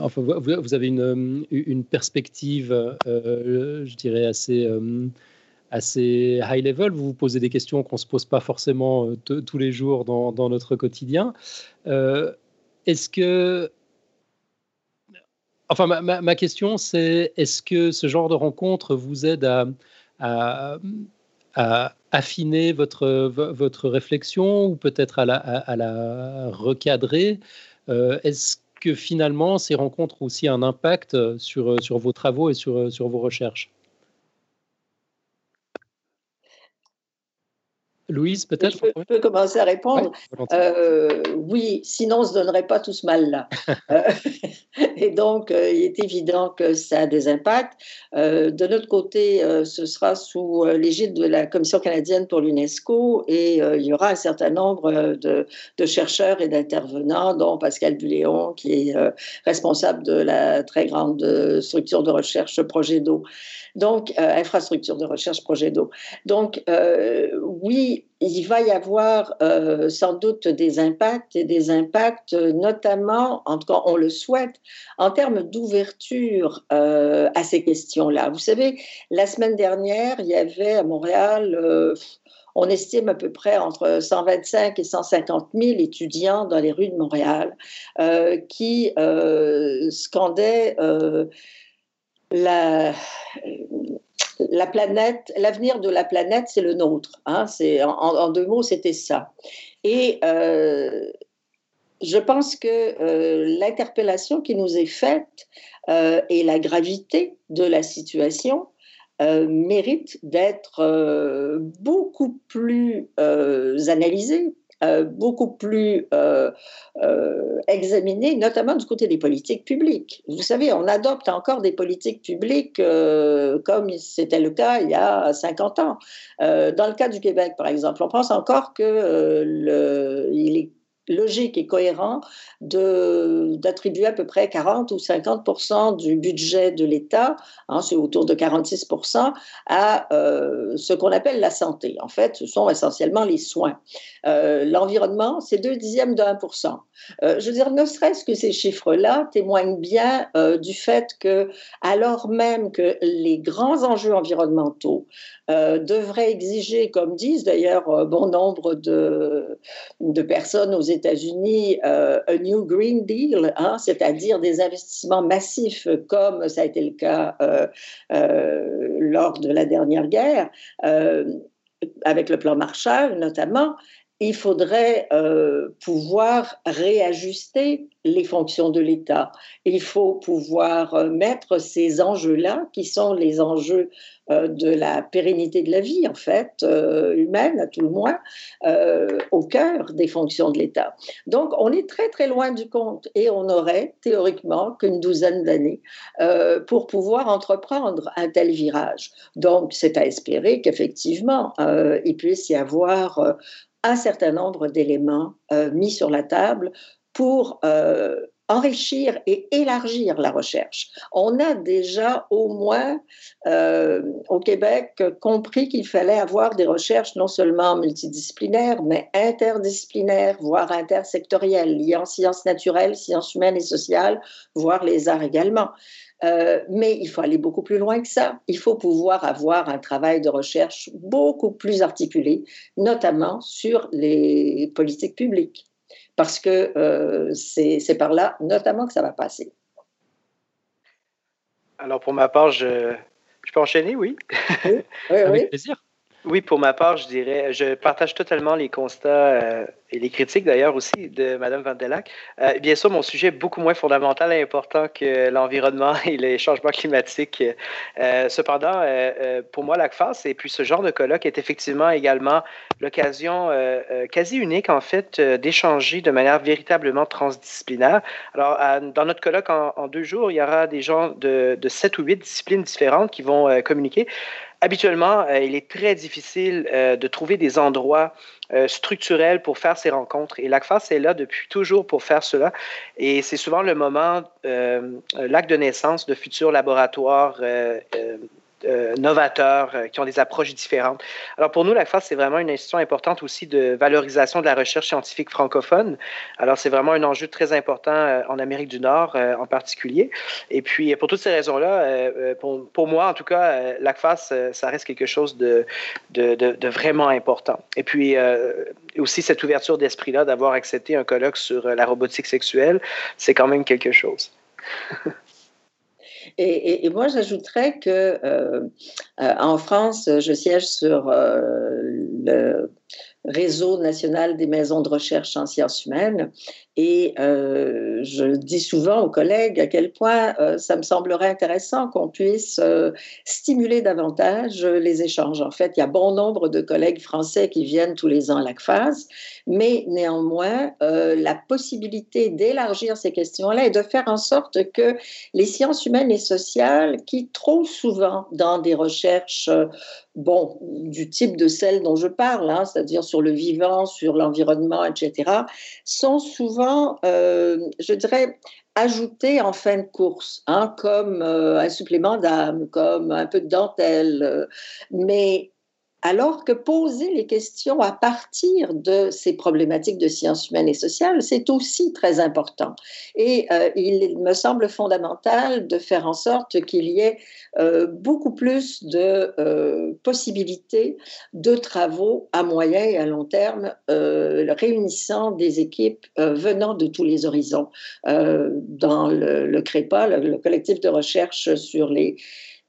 enfin, vous, avez une, une perspective, euh, je dirais, assez, euh, assez high level. Vous vous posez des questions qu'on ne se pose pas forcément tous les jours dans, notre quotidien. est-ce que. Enfin, ma, question, c'est est-ce que ce genre de rencontre vous aide à, affiner votre, votre réflexion ou peut-être à la, recadrer? Que finalement ces rencontres ont aussi un impact euh, sur, euh, sur vos travaux et sur, euh, sur vos recherches Louise, peut-être je, peux commencer à répondre. Euh, oui, sinon on ne se donnerait pas tout ce mal-là. Euh, et donc, euh, il est évident que ça a des impacts. de notre côté, ce sera sous l'égide de la Commission canadienne pour l'UNESCO et il y aura un certain nombre de, de chercheurs et d'intervenants, dont Pascal Buléon, qui est responsable de la très grande structure de recherche Projet d'eau donc infrastructure de recherche, projet d'eau. Donc oui, il va y avoir euh, sans doute des impacts et des impacts notamment, en tout cas on le souhaite, en termes d'ouverture à ces questions-là. Vous savez, la semaine dernière, il y avait à Montréal on estime à peu près entre 125 et 150 000 étudiants dans les rues de Montréal qui scandaient la, la planète, l'avenir de la planète, c'est le nôtre. Hein, c'est, en, deux mots, c'était ça. Et euh, je pense que euh, l'interpellation qui nous est faite euh, et la gravité de la situation mérite d'être beaucoup plus analysée, euh, beaucoup plus euh, euh, notamment du côté des politiques publiques. Vous savez, on adopte encore des politiques publiques comme c'était le cas il y a 50 ans. dans le cas du Québec, par exemple, on pense encore que est logique et cohérent d'attribuer à peu près 40 ou 50% du budget de l'État, hein, c'est autour de 46% à euh, ce qu'on appelle la santé. En fait, ce sont essentiellement les soins. Euh, l'environnement, c'est deux dixièmes de 1 euh, Je veux dire, ne serait-ce que ces chiffres-là témoignent bien du fait que, alors même que les grands enjeux environnementaux devraient exiger, comme disent d'ailleurs bon nombre de, de personnes aux États-Unis, un New Green Deal, hein, c'est-à-dire des investissements massifs comme ça a été le cas euh, euh, lors de la dernière guerre, euh, avec le plan Marshall notamment, il faudrait pouvoir réajuster les fonctions de l'État. Il faut pouvoir mettre ces enjeux-là, qui sont les enjeux euh, de la pérennité de la vie, en fait, euh, humaine à tout le moins, euh, au cœur des fonctions de l'État. Donc, on est très, très loin du compte et on aurait théoriquement qu'une douzaine d'années pour pouvoir entreprendre un tel virage. Donc, c'est à espérer qu'effectivement, il puisse y avoir un certain nombre d'éléments mis sur la table pour enrichir et élargir la recherche. On a déjà au moins euh, au Québec compris qu'il fallait avoir des recherches non seulement multidisciplinaires, mais interdisciplinaires, voire intersectorielles, en sciences naturelles, sciences humaines et sociales, voire les arts également. Euh, mais il faut aller beaucoup plus loin que ça. Il faut pouvoir avoir un travail de recherche beaucoup plus articulé, notamment sur les politiques publiques parce que euh, c'est par là notamment que ça va passer. Alors pour ma part, je, je peux enchaîner, oui. oui, Avec plaisir. Oui, pour ma part, je dirais, je partage totalement les constats euh, et les critiques d'ailleurs aussi de Mme Van euh, bien sûr, mon sujet est beaucoup moins fondamental et important que l'environnement et les changements climatiques. Euh, cependant, pour moi, l'ACFAS et puis ce genre de colloque est effectivement également l'occasion quasi unique, en fait, d'échanger de manière véritablement transdisciplinaire. Alors, dans notre colloque en, deux jours, il y aura des gens de sept ou huit disciplines différentes qui vont communiquer habituellement, euh, il est très difficile euh, de trouver des endroits euh, structurels pour faire ces rencontres. Et l'ACFAS est là depuis toujours pour faire cela. Et c'est souvent le moment, l'acte de naissance de futurs laboratoires euh, novateurs, euh, qui ont des approches différentes. Alors pour nous, la c'est vraiment une institution importante aussi de valorisation de la recherche scientifique francophone. Alors c'est vraiment un enjeu très important euh, en Amérique du Nord en particulier. Et puis pour toutes ces raisons-là, pour, moi en tout cas, l'ACFAS, ça reste quelque chose de, vraiment important. Et puis aussi cette ouverture d'esprit-là d'avoir accepté un colloque sur la robotique sexuelle, c'est quand même quelque chose. Et, moi, j'ajouterais que euh, euh, en France, je siège sur euh, le réseau national des maisons de recherche en sciences humaines. Et euh, je dis souvent aux collègues à quel point euh, ça me semblerait intéressant qu'on puisse euh, stimuler davantage les échanges. En fait, il y a bon nombre de collègues français qui viennent tous les ans à l'ACFAS, mais néanmoins, la possibilité d'élargir ces questions-là et de faire en sorte que les sciences humaines et sociales, qui trop souvent dans des recherches bon, du type de celles dont je parle, hein, c'est-à-dire sur le vivant, sur l'environnement, etc., sont souvent, euh, je dirais, ajoutées en fin de course, hein, comme euh, un supplément d'âme, comme un peu de dentelle. Euh, mais alors que poser les questions à partir de ces problématiques de sciences humaines et sociales, c'est aussi très important. Et euh, il me semble fondamental de faire en sorte qu'il y ait euh, beaucoup plus de euh, possibilités de travaux à moyen et à long terme, réunissant des équipes venant de tous les horizons. dans le, le CREPA, le, collectif de recherche sur les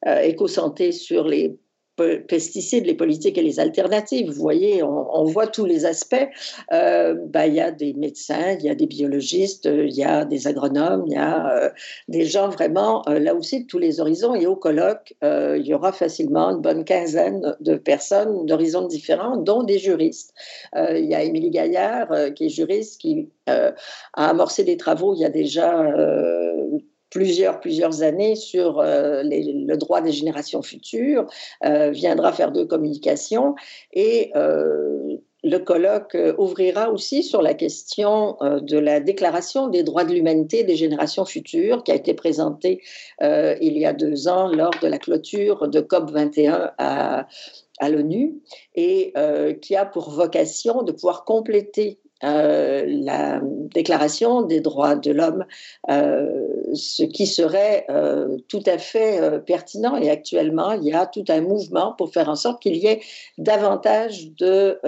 éco-santé sur les pesticides, les politiques et les alternatives. Vous voyez, on, voit tous les aspects. Euh, bah, il y a des médecins, il y a des biologistes, il y a des agronomes, il y a euh, des gens vraiment euh, là aussi de tous les horizons. Et au colloque, il y aura facilement une bonne quinzaine de personnes d'horizons différents, dont des juristes. il y a Émilie Gaillard, qui est juriste, qui a amorcé des travaux il y a déjà plusieurs, plusieurs années sur euh, le droit des générations futures, euh, viendra faire de communication et euh, le colloque ouvrira aussi sur la question de la déclaration des droits de l'humanité des générations futures qui a été présentée il y a deux ans lors de la clôture de COP 21 à, à l'ONU et qui a pour vocation de pouvoir compléter la Déclaration des droits de l'homme, ce qui serait euh, tout à fait pertinent. Et actuellement, il y a tout un mouvement pour faire en sorte qu'il y ait davantage de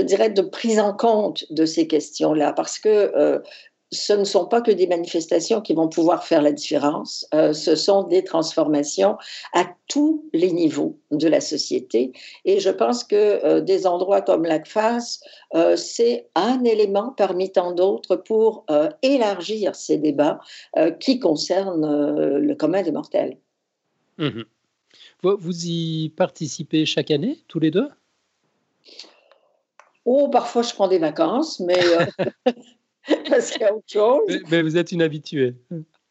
dirais, de prise en compte de ces questions-là, parce que ce ne sont pas que des manifestations qui vont pouvoir faire la différence, euh, ce sont des transformations à tous les niveaux de la société. Et je pense que euh, des endroits comme l'ACFAS, euh, c'est un élément parmi tant d'autres pour élargir ces débats qui concernent le commun des mortels. Mmh vous y participez chaque année, tous les deux? Oh, parfois je prends des vacances, mais parce qu'il y a autre chose. Mais, vous êtes une habituée.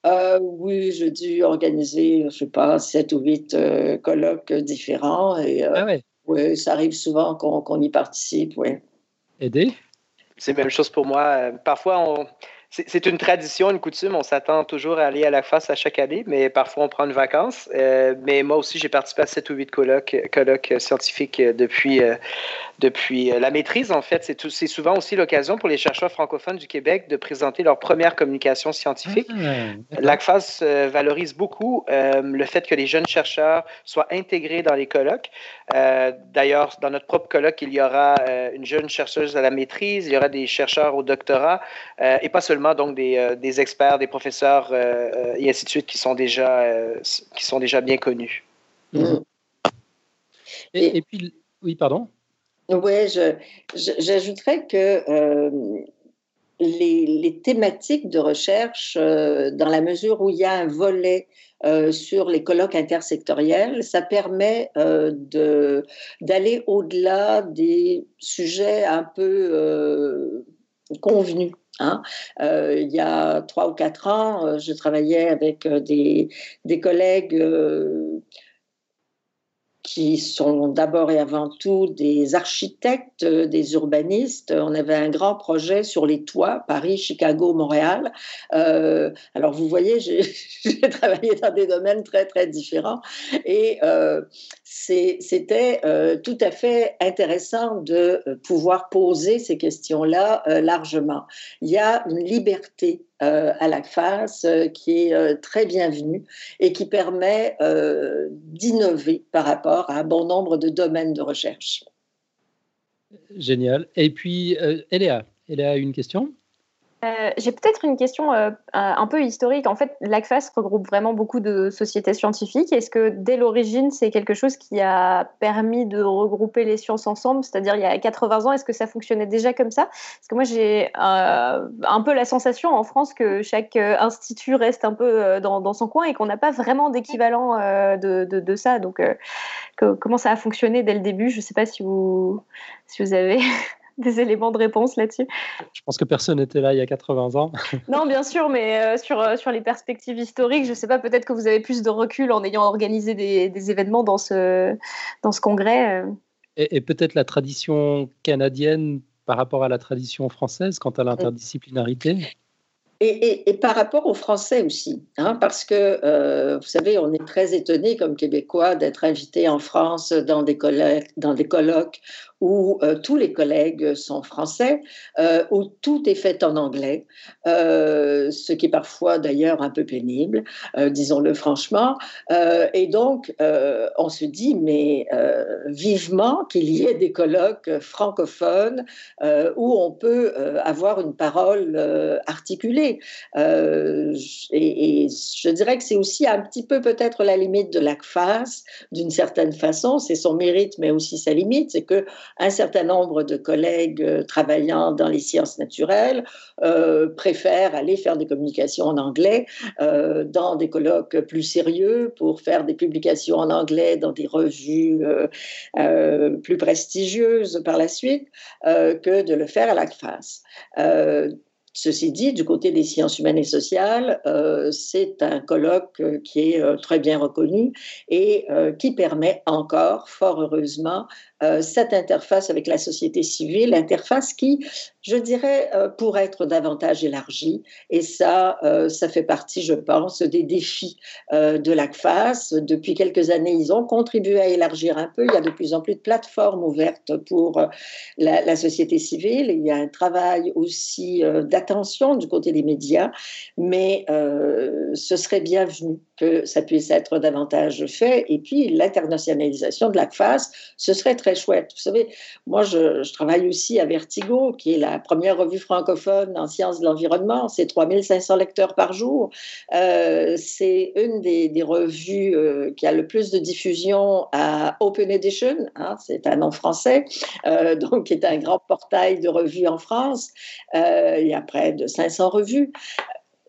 Euh, oui, j'ai dû organiser, je ne sais pas, sept ou huit euh, colloques différents. Et, euh, ah ouais. Oui, ça arrive souvent qu'on y participe, oui. Aider C'est la même chose pour moi. Parfois, on, c'est une tradition, une coutume. On s'attend toujours à aller à la face à chaque année, mais parfois on prend une vacance. Euh, mais moi aussi, j'ai participé à 7 ou 8 colloques, colloques scientifiques depuis, euh, depuis euh, la maîtrise. En fait, c'est souvent aussi l'occasion pour les chercheurs francophones du Québec de présenter leur première communication scientifique. Ah, L'ACFAS valorise beaucoup le fait que les jeunes chercheurs soient intégrés dans les colloques. D'ailleurs, dans notre propre colloque, il y aura une jeune chercheuse à la maîtrise, il y aura des chercheurs au doctorat, et pas seulement donc des, euh, des experts, des professeurs euh, euh, et ainsi de suite qui sont déjà, qui sont déjà bien connus. Mm. Et, puis, oui, pardon Oui, j'ajouterais que euh, les, thématiques de recherche, euh, dans la mesure où il y a un volet euh, sur les colloques intersectoriels, ça permet d'aller au-delà des sujets un peu convenus. Hein. il y a trois ou quatre ans, je travaillais avec des, des collègues qui sont d'abord et avant tout des architectes, des urbanistes. On avait un grand projet sur les toits, Paris, Chicago, Montréal. Euh, alors vous voyez, j'ai travaillé dans des domaines très très différents et euh, c'était euh, tout à fait intéressant de pouvoir poser ces questions-là largement. Il y a une liberté euh, à la face euh, qui est euh, très bienvenue et qui permet d'innover par rapport à un bon nombre de domaines de recherche. Génial. Et puis, Eléa, Eléa, une question? Euh, j'ai peut-être une question euh, un peu historique. En fait, l'ACFAS regroupe vraiment beaucoup de sociétés scientifiques. Est-ce que dès l'origine, c'est quelque chose qui a permis de regrouper les sciences ensemble? C'est-à-dire, il y a 80 ans, est-ce que ça fonctionnait déjà comme ça? Parce que moi, j'ai euh, un peu la sensation en France que chaque institut reste un peu dans, son coin et qu'on n'a pas vraiment d'équivalent de, ça. Donc, comment ça a fonctionné dès le début? Je ne sais pas si vous, si vous avez des éléments de réponse là-dessus Je pense que personne n'était là il y a 80 ans. non, bien sûr, mais euh, sur, euh, sur les perspectives historiques, je ne sais pas, peut-être que vous avez plus de recul en ayant organisé des, des événements dans ce, dans ce congrès. Euh. Et, peut-être la tradition canadienne par rapport à la tradition française quant à l'interdisciplinarité? Et, et, par rapport aux Français aussi, hein, parce que vous savez, on est très étonné comme Québécois d'être invité en France dans des, dans des colloques où euh, tous les collègues sont français, euh, où tout est fait en anglais, euh, ce qui est parfois d'ailleurs un peu pénible, disons-le franchement. et donc, on se dit, mais vivement qu'il y ait des colloques francophones où on peut avoir une parole articulée. Et, et, je dirais que c'est aussi un petit peu peut-être la limite de l'ACFAS, d'une certaine façon, c'est son mérite, mais aussi sa limite, c'est que un certain nombre de collègues euh, travaillant dans les sciences naturelles euh, préfèrent aller faire des communications en anglais euh, dans des colloques plus sérieux pour faire des publications en anglais dans des revues plus prestigieuses par la suite que de le faire à la face. Ceci dit, du côté des sciences humaines et sociales, c'est un colloque qui est très bien reconnu et qui permet encore, fort heureusement, euh, cette interface avec la société civile, interface qui, je dirais, euh, pourrait être davantage élargie. Et ça, euh, ça fait partie, je pense, des défis de l'ACFAS. Depuis quelques années, ils ont contribué à élargir un peu. Il y a de plus en plus de plateformes ouvertes pour la, la société civile. Il y a un travail aussi d'attention du côté des médias, mais ce serait bienvenu que ça puisse être davantage fait. Et puis, l'internationalisation de l'ACFAS, ce serait très chouette. Vous savez, moi, je, travaille aussi à Vertigo, qui est la première revue francophone en sciences de l'environnement. C'est 3500 lecteurs par jour. Euh, c'est une des, revues euh, qui a le plus de diffusion à Open Edition. Hein, c'est un nom français, euh, donc qui est un grand portail de revues en France. il y a près de 500 revues.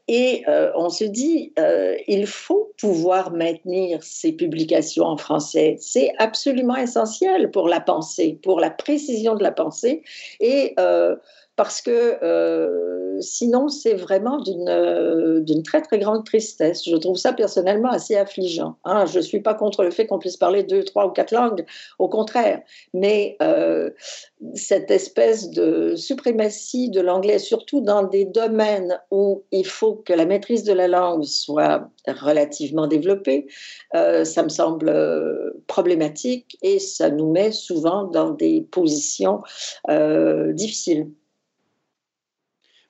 Et euh, on se dit, euh, il faut pouvoir maintenir ces publications en français. C'est absolument essentiel pour la pensée, pour la précision de la pensée. Et euh, parce que euh, sinon c'est vraiment euh, d'une très très grande tristesse. Je trouve ça personnellement assez affligeant. Hein. Je ne suis pas contre le fait qu'on puisse parler deux, trois ou quatre langues, au contraire, mais euh, cette espèce de suprématie de l'anglais, surtout dans des domaines où il faut que la maîtrise de la langue soit relativement développée, ça me semble problématique et ça nous met souvent dans des positions difficiles.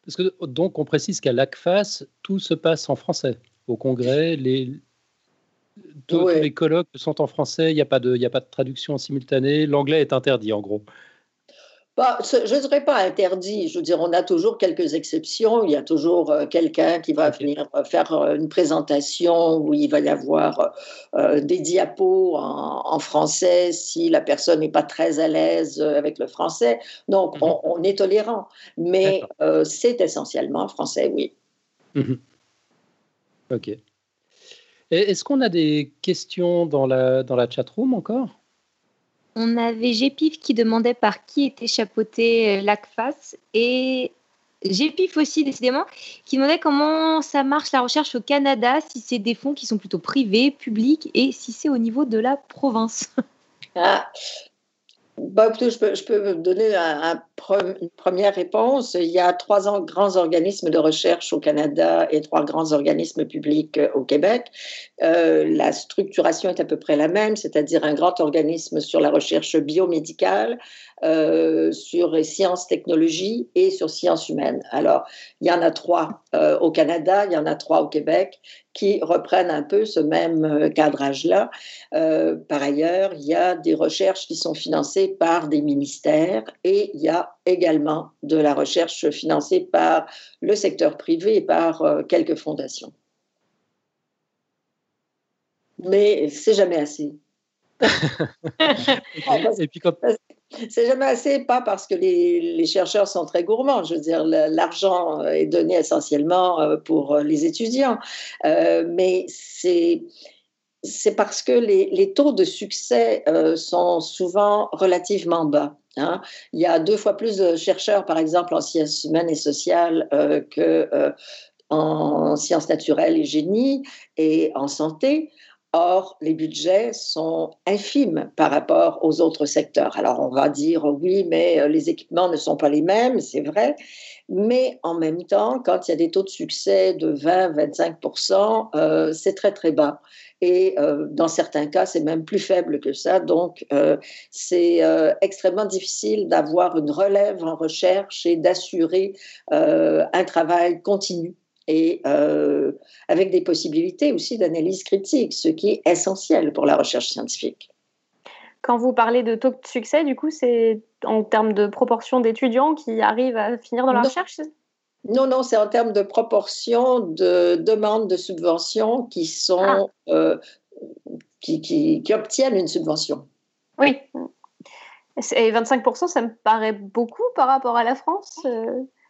Parce que donc on précise qu'à l'ACFAS, tout se passe en français. Au congrès, les, tous, les colloques sont en français, il n'y a, pas de, a pas de traduction simultanée, l'anglais est interdit en gros. Bah, je ne dirais pas interdit. Je veux dire, on a toujours quelques exceptions. Il y a toujours euh, quelqu'un qui va venir euh, faire euh, une présentation où il va y avoir des diapos en, français si la personne n'est pas très à l'aise avec le français. Donc, mhm. on, est tolérant. Mais c'est essentiellement français, oui. Mhm. OK. Est-ce qu'on a des questions dans la, dans la chat room encore? On avait Gépif qui demandait par qui était chapeauté euh, l'ACFAS et Gépif aussi, décidément, qui demandait comment ça marche la recherche au Canada, si c'est des fonds qui sont plutôt privés, publics et si c'est au niveau de la province. Ah, bah, je, peux, je peux donner un, une première réponse. Il y a trois grands organismes de recherche au Canada et trois grands organismes publics euh, au Québec. Euh, la structuration est à peu près la même, c'est-à-dire un grand organisme sur la recherche biomédicale, euh, sur les sciences technologies et sur sciences humaines. Alors, il y en a trois euh, au Canada, il y en a trois au Québec qui reprennent un peu ce même euh, cadrage-là. par ailleurs, il y a des recherches qui sont financées par des ministères et il y a également de la recherche financée par le secteur privé et par quelques fondations. Mais c'est jamais assez. et puis quand, c'est jamais assez, pas parce que les, chercheurs sont très gourmands. Je veux dire, l'argent est donné essentiellement euh, pour euh, les étudiants, euh, mais c'est parce que les, taux de succès sont souvent relativement bas. Hein. Il y a deux fois plus de chercheurs, par exemple, en sciences humaines et sociales que en sciences naturelles et génie et en santé. Or, les budgets sont infimes par rapport aux autres secteurs. Alors, on va dire oui, mais euh, les équipements ne sont pas les mêmes, c'est vrai. Mais en même temps, quand il y a des taux de succès de 20-25%, euh, c'est très, très bas. Et euh, dans certains cas, c'est même plus faible que ça. Donc, c'est extrêmement difficile d'avoir une relève en recherche et d'assurer un travail continu et euh, avec des possibilités aussi d'analyse critique, ce qui est essentiel pour la recherche scientifique. Quand vous parlez de taux de succès, du coup, c'est en termes de proportion d'étudiants qui arrivent à finir dans la recherche Non, non, c'est en termes de proportion de demandes de subventions qui sont ah. euh, qui, qui, qui, obtiennent une subvention. Oui. Et 25%, ça me paraît beaucoup par rapport à la France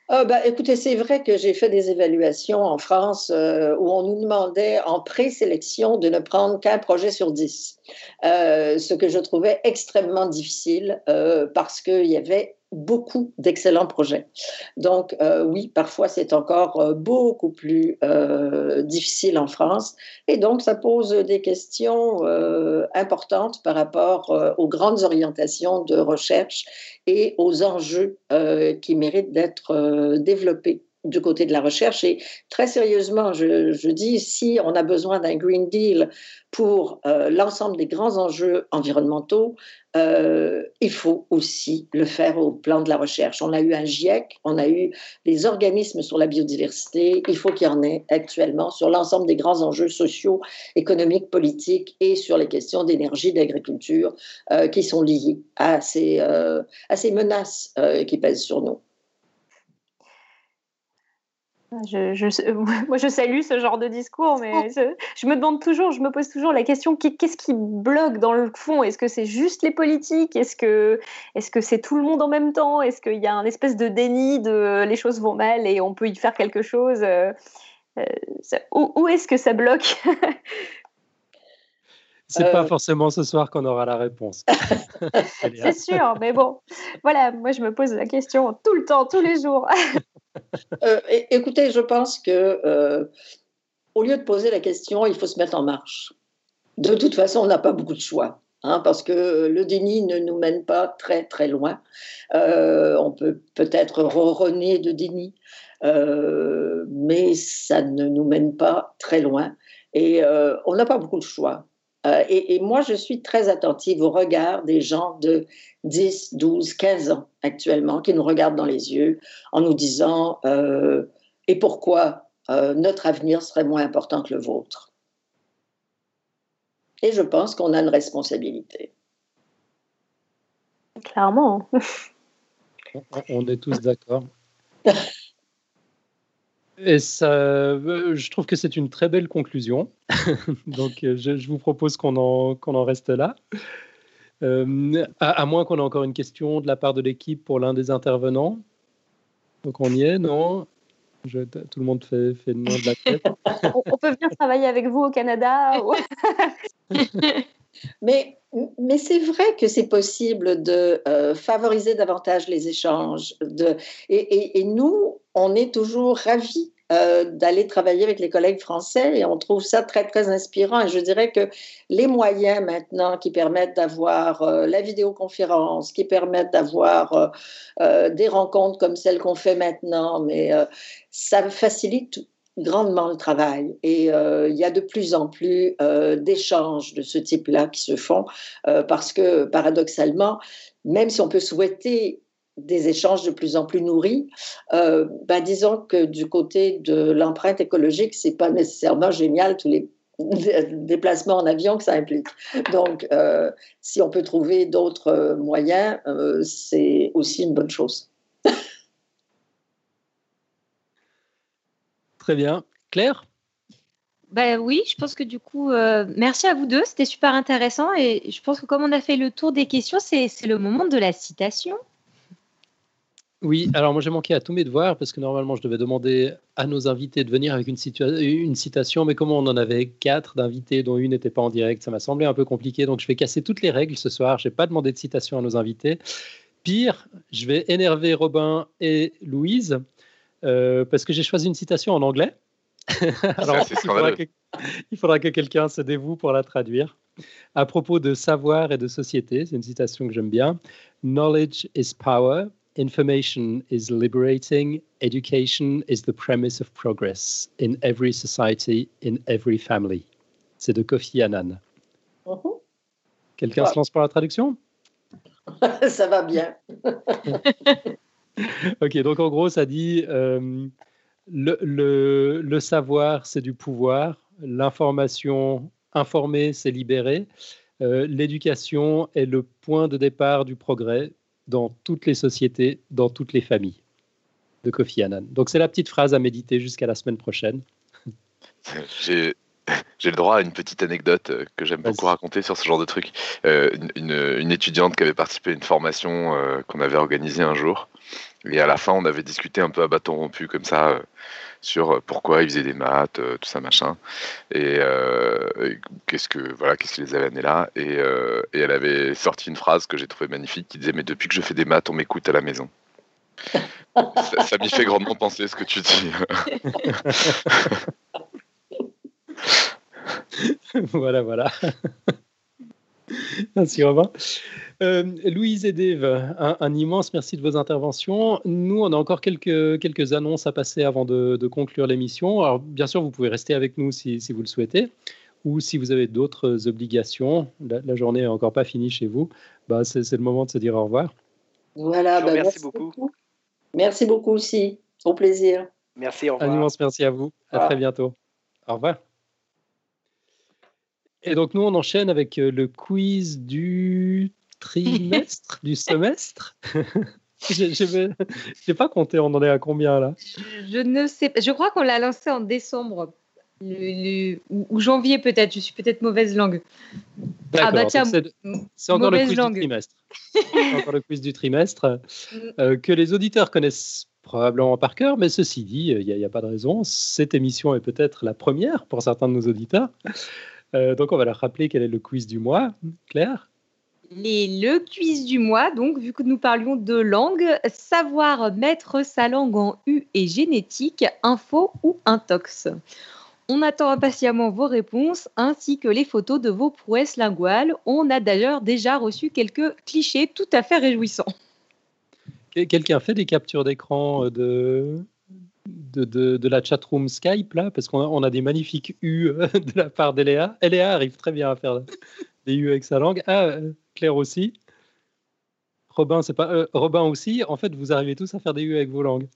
Ah, bah, écoutez, c'est vrai que j'ai fait des évaluations en France euh, où on nous demandait en présélection de ne prendre qu'un projet sur dix, euh, ce que je trouvais extrêmement difficile euh, parce qu'il y avait beaucoup d'excellents projets. Donc euh, oui, parfois c'est encore euh, beaucoup plus euh, difficile en France et donc ça pose des questions importantes par rapport aux grandes orientations de recherche et aux enjeux qui méritent d'être développés du côté de la recherche. Et très sérieusement, je, dis, si on a besoin d'un Green Deal pour euh, l'ensemble des grands enjeux environnementaux, euh, il faut aussi le faire au plan de la recherche. On a eu un GIEC, on a eu des organismes sur la biodiversité, il faut qu'il y en ait actuellement sur l'ensemble des grands enjeux sociaux, économiques, politiques et sur les questions d'énergie, d'agriculture euh, qui sont liées à ces menaces qui pèsent sur nous. Je, moi, je salue ce genre de discours, mais oh. je, me demande toujours, je me pose toujours la question qu'est-ce qui bloque dans le fond? Est-ce que c'est juste les politiques? Est-ce que est-ce que c'est tout le monde en même temps? Est-ce qu'il y a un espèce de déni de les choses vont mal et on peut y faire quelque chose euh, euh, Où, est-ce que ça bloque? C'est pas euh. forcément ce soir qu'on aura la réponse. c'est sûr, mais bon, voilà, moi je me pose la question tout le temps, tous les jours. Euh, écoutez, je pense que euh, au lieu de poser la question, il faut se mettre en marche. De toute façon, on n'a pas beaucoup de choix. Hein, parce que le déni ne nous mène pas très très loin. Euh, on peut peut-être ronronner de déni, mais ça ne nous mène pas très loin. Et on n'a pas beaucoup de choix. Euh, et, moi, je suis très attentive au regard des gens de 10, 12, 15 ans actuellement qui nous regardent dans les yeux en nous disant euh, Et pourquoi euh, notre avenir serait moins important que le vôtre Et je pense qu'on a une responsabilité. Clairement. on, est tous d'accord. Et ça, euh, je trouve que c'est une très belle conclusion. Donc, euh, je, vous propose qu'on en, qu'on en reste là. Euh, à, moins qu'on ait encore une question de la part de l'équipe pour l'un des intervenants. Donc, on y est, non? Je, Tout le monde fait, fait le nom de la tête. on, peut venir travailler avec vous au Canada. mais c'est vrai que c'est possible de favoriser davantage les échanges. Et, nous, on est toujours ravis euh, d'aller travailler avec les collègues français et on trouve ça très, très inspirant. Et je dirais que les moyens maintenant qui permettent d'avoir euh, la vidéoconférence, qui permettent d'avoir euh, des rencontres comme celles qu'on fait maintenant, mais ça facilite grandement le travail et il y a de plus en plus d'échanges de ce type-là qui se font parce que paradoxalement, même si on peut souhaiter des échanges de plus en plus nourris. Euh, ben disons que du côté de l'empreinte écologique, c'est pas nécessairement génial tous les déplacements en avion que ça implique. Donc, euh, si on peut trouver d'autres moyens, euh, c'est aussi une bonne chose. Très bien. Claire? Bah oui, je pense que du coup, merci à vous deux, c'était super intéressant et je pense que comme on a fait le tour des questions, c'est le moment de la citation. Oui, alors moi j'ai manqué à tous mes devoirs parce que normalement je devais demander à nos invités de venir avec une, une citation, mais comme on en avait quatre d'invités dont une n'était pas en direct, ça m'a semblé un peu compliqué, donc je vais casser toutes les règles ce soir. Je n'ai pas demandé de citation à nos invités. Pire, je vais énerver Robin et Louise euh, parce que j'ai choisi une citation en anglais. alors il faudra que, il faudra que quelqu'un se dévoue pour la traduire. À propos de savoir et de société, c'est une citation que j'aime bien. Knowledge is power. Information is liberating. Education is the premise of progress in every society, in every family. C'est de Kofi Annan. Uh-huh. Quelqu'un se lance pour la traduction? Ça va bien. ok, donc en gros, ça dit euh, le, savoir, c'est du pouvoir. L'information informée, c'est libéré. Euh, l'éducation est le point de départ du progrès dans toutes les sociétés, dans toutes les familles de Kofi Annan. Donc c'est la petite phrase à méditer jusqu'à la semaine prochaine. J'ai j'ai le droit à une petite anecdote euh, que j'aime beaucoup raconter sur ce genre de truc. Euh, une, une, étudiante qui avait participé à une formation euh, qu'on avait organisée un jour. Et à la fin, on avait discuté un peu à bâton rompu, comme ça, sur pourquoi ils faisaient des maths, tout ça, machin. Et, qu'est-ce que voilà, qu'est-ce qui les avait amenés là. Et, et, elle avait sorti une phrase que j'ai trouvée magnifique qui disait Mais depuis que je fais des maths, on m'écoute à la maison. ça, ça m'y fait grandement penser ce que tu dis. voilà, voilà. Merci Robin. Euh, Louise et Dave, un, immense merci de vos interventions. Nous, on a encore quelques, quelques annonces à passer avant de, conclure l'émission. Alors, bien sûr, vous pouvez rester avec nous si, vous le souhaitez, ou si vous avez d'autres obligations, la, journée n'est encore pas finie chez vous, bah, c'est le moment de se dire au revoir. Voilà, bah, merci, beaucoup. Merci beaucoup aussi. Au plaisir. Merci, au revoir. Un immense merci à vous. À très bientôt. Au revoir. Et donc nous, on enchaîne avec euh, le quiz du trimestre, du semestre. Je n'ai pas compté, on en est à combien là? Je, ne sais pas. Je crois qu'on l'a lancé en décembre ou, janvier peut-être. Je suis peut-être mauvaise langue. Ah bah tiens, c'est encore le quiz du trimestre. encore le quiz du trimestre que les auditeurs connaissent probablement par cœur, mais ceci dit, il n'y a, a, pas de raison. Cette émission est peut-être la première pour certains de nos auditeurs. Euh, donc, on va leur rappeler quel est le quiz du mois. Claire le quiz du mois, donc, vu que nous parlions de langue, savoir mettre sa langue en U et génétique, info ou intox. On attend impatiemment vos réponses ainsi que les photos de vos prouesses linguales. On a d'ailleurs déjà reçu quelques clichés tout à fait réjouissants. Quelqu'un fait des captures d'écran de, de, de, la chatroom Skype, là, parce qu'on a, des magnifiques U euh, de la part d'Eléa. Eléa arrive très bien à faire des U avec sa langue. Ah, euh, Claire aussi. Robin, c'est pas euh, Robin aussi. En fait, vous arrivez tous à faire des U avec vos langues.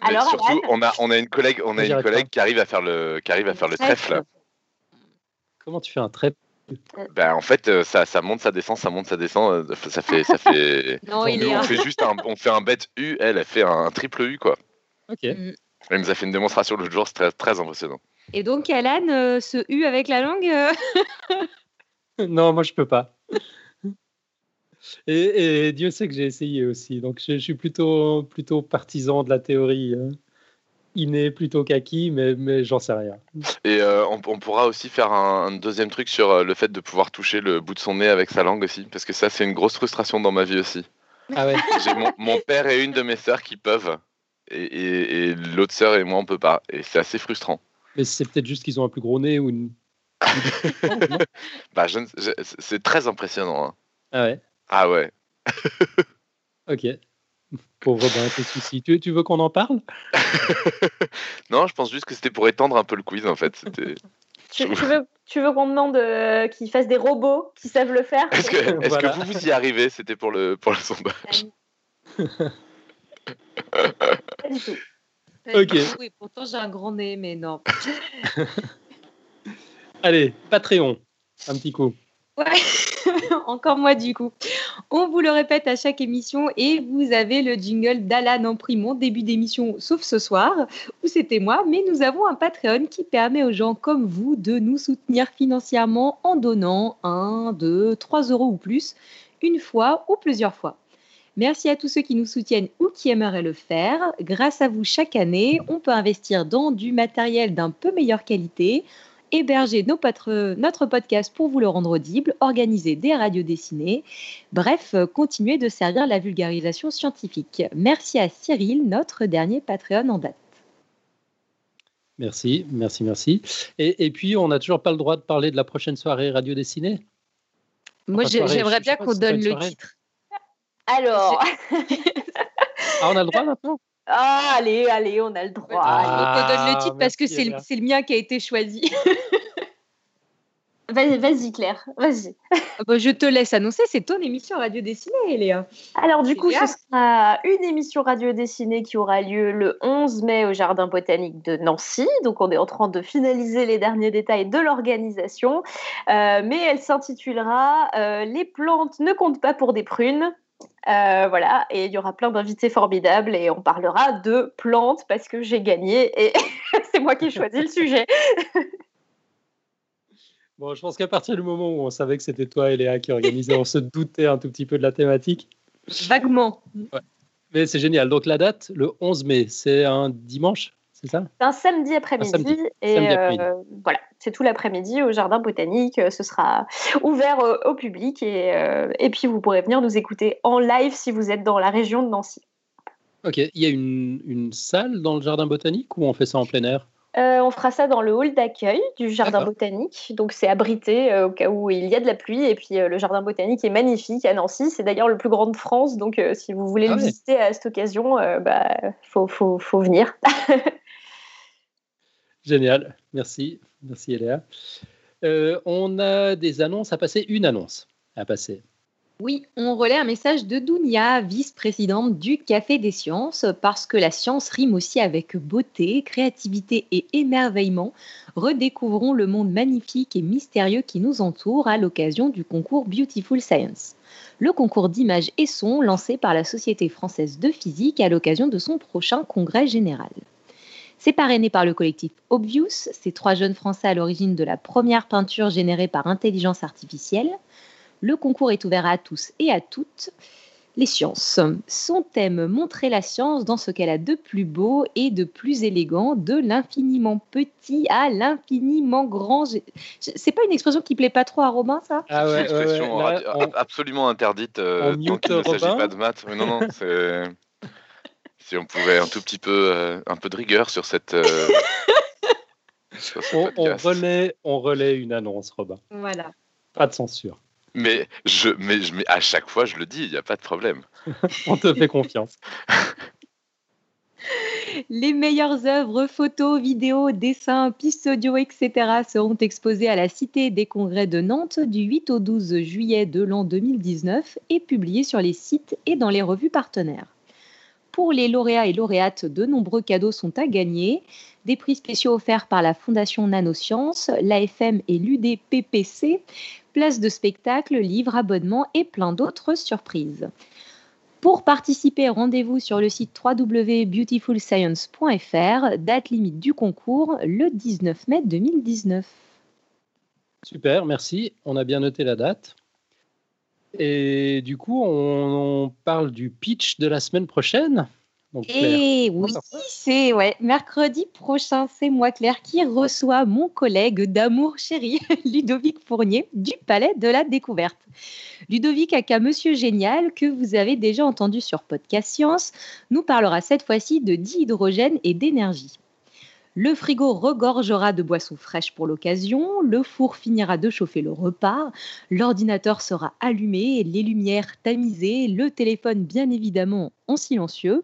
Alors, surtout, on a, on a une collègue, on a une collègue qui arrive à faire le, qui arrive à faire le trèfle. Comment tu fais un trèfle? Ben, en fait, ça, ça monte, ça descend, ça monte, ça descend. Ça fait, ça fait. non, il est on fait juste un, on fait un bête U. Elle, elle fait un triple U, quoi. Ok. Mm. Elle nous a fait une démonstration l'autre jour, c'est très, très impressionnant. Et donc, Alan, euh, ce U avec la langue euh, non, moi je peux pas. Et, et Dieu sait que j'ai essayé aussi. Donc je, je suis plutôt, plutôt partisan de la théorie euh, innée plutôt qu'acquis, mais, mais j'en sais rien. Et euh, on, on pourra aussi faire un, un deuxième truc sur le fait de pouvoir toucher le bout de son nez avec sa langue aussi, parce que ça, c'est une grosse frustration dans ma vie aussi. Ah ouais. J'ai mon, mon père et une de mes sœurs qui peuvent, et, et- et l'autre sœur et moi, on peut pas. Et c'est assez frustrant. Mais c'est peut-être juste qu'ils ont un plus gros nez ou une. Bah, je ne- je- c'est très impressionnant. hein. Ah ouais? Ah ouais. Ok. Pauvre Robin, tes soucis. Tu, tu veux qu'on en parle? Non, je pense juste que c'était pour étendre un peu le quiz en fait. C'était- Tu, tu veux, tu veux qu'on demande euh, qu'ils fassent des robots qui savent le faire? Est-ce que, Voilà. que vous vous y arrivez? C'était pour le, pour le sondage. Pas du tout. Ok. Oui, pourtant j'ai un grand nez, mais non. Allez, Patreon. Un petit coup. Ouais, encore moi du coup. On vous le répète à chaque émission et vous avez le jingle d'Alan en primon, début d'émission, sauf ce soir, où c'était moi, mais nous avons un Patreon qui permet aux gens comme vous de nous soutenir financièrement en donnant 1, 2, 3 euros ou plus, une fois ou plusieurs fois. Merci à tous ceux qui nous soutiennent ou qui aimeraient le faire. Grâce à vous, chaque année, on peut investir dans du matériel d'un peu meilleure qualité, héberger nos notre podcast pour vous le rendre audible, organiser des radios dessinées, bref, continuer de servir la vulgarisation scientifique. Merci à Cyril, notre dernier Patreon en date. Merci, merci, merci. Et, et puis, on n'a toujours pas le droit de parler de la prochaine soirée radio dessinée? Moi, Enfin, j'aimerais bien qu'on donne le soirée. titre. Alors, Ah, on a le droit maintenant? Ah, allez, allez, on a le droit. Ah, on te donne le titre parce que c'est le, le mien qui a été choisi. Vas-y, Claire, vas-y. Ah bah, je te laisse annoncer, c'est ton émission radio dessinée, Léa. Alors du coup, ce sera une émission radio dessinée qui aura lieu le 11 mai au Jardin botanique de Nancy. Donc on est en train de finaliser les derniers détails de l'organisation, Euh, mais elle s'intitulera euh, Les plantes ne comptent pas pour des prunes. Euh, voilà, et il y aura plein d'invités formidables et on parlera de plantes parce que j'ai gagné et c'est moi qui ai choisi le sujet. Bon, je pense qu'à partir du moment où on savait que c'était toi et Léa qui organisaient, on se doutait un tout petit peu de la thématique. Vaguement. Mais c'est génial. Donc, la date, le 11 mai, c'est un dimanche, c'est ça? C'est un samedi après-midi. samedi. Et Samedi euh, voilà, c'est tout l'après-midi au jardin botanique. Euh, Ce sera ouvert euh, au public et, euh, et puis vous pourrez venir nous écouter en live si vous êtes dans la région de Nancy. Ok. Il y a une, une salle dans le jardin botanique ou on fait ça en plein air? Euh, on fera ça dans le hall d'accueil du jardin botanique. Donc c'est abrité euh, au cas où il y a de la pluie. Et puis euh, le jardin botanique est magnifique à Nancy. C'est d'ailleurs le plus grand de France. Donc si vous voulez Ah le ouais. visiter à cette occasion, euh, bah, faut, faut, faut venir. Génial. Merci. Merci, Léa. Euh, on a des annonces à passer. Une annonce à passer. Oui, on relaie un message de Dounia, vice-présidente du Café des Sciences, parce que la science rime aussi avec beauté, créativité et émerveillement. Redécouvrons le monde magnifique et mystérieux qui nous entoure à l'occasion du concours Beautiful Science. Le concours d'images et sons lancé par la Société française de physique à l'occasion de son prochain congrès général. C'est parrainé par le collectif Obvious, ces trois jeunes Français à l'origine de la première peinture générée par intelligence artificielle. Le concours est ouvert à tous et à toutes. Les sciences. Son thème montrer la science dans ce qu'elle a de plus beau et de plus élégant, de l'infiniment petit à l'infiniment grand. C'est pas une expression qui plaît pas trop à Robin, ça? Ah C'est une expression Là, on- absolument interdite euh, tant qu'il ne s'agit pas de maths. Mais non, non, c'est... Si on pouvait un tout petit peu, euh, un peu de rigueur sur cette... euh, sur ce on, relaie, on relaie une annonce, Robin. Voilà. Pas de censure. Mais, je, mais, je, mais à chaque fois, je le dis, il n'y a pas de problème. On te fait confiance. Les meilleures œuvres, photos, vidéos, dessins, pistes audio, etc. seront exposées à la Cité des Congrès de Nantes du 8 au 12 juillet de l'an 2019 et publiées sur les sites et dans les revues partenaires. Pour les lauréats et lauréates, de nombreux cadeaux sont à gagner. Des prix spéciaux offerts par la Fondation Nanosciences, l'AFM et l'UDPPC, places de spectacle, livres, abonnements et plein d'autres surprises. Pour participer, rendez-vous sur le site www.beautifulscience.fr, date limite du concours le 19 mai 2019. Super, merci. On a bien noté la date. Et du coup, on, parle du pitch de la semaine prochaine. Et oui, c'est ouais, mercredi prochain, c'est moi Claire qui reçoit mon collègue d'amour chéri, Ludovic Fournier, du Palais de la Découverte. Ludovic Aka Monsieur Génial, que vous avez déjà entendu sur Podcast Science, nous parlera cette fois-ci de dihydrogène et d'énergie. Le frigo regorgera de boissons fraîches pour l'occasion, le four finira de chauffer le repas, l'ordinateur sera allumé, les lumières tamisées, le téléphone bien évidemment en silencieux.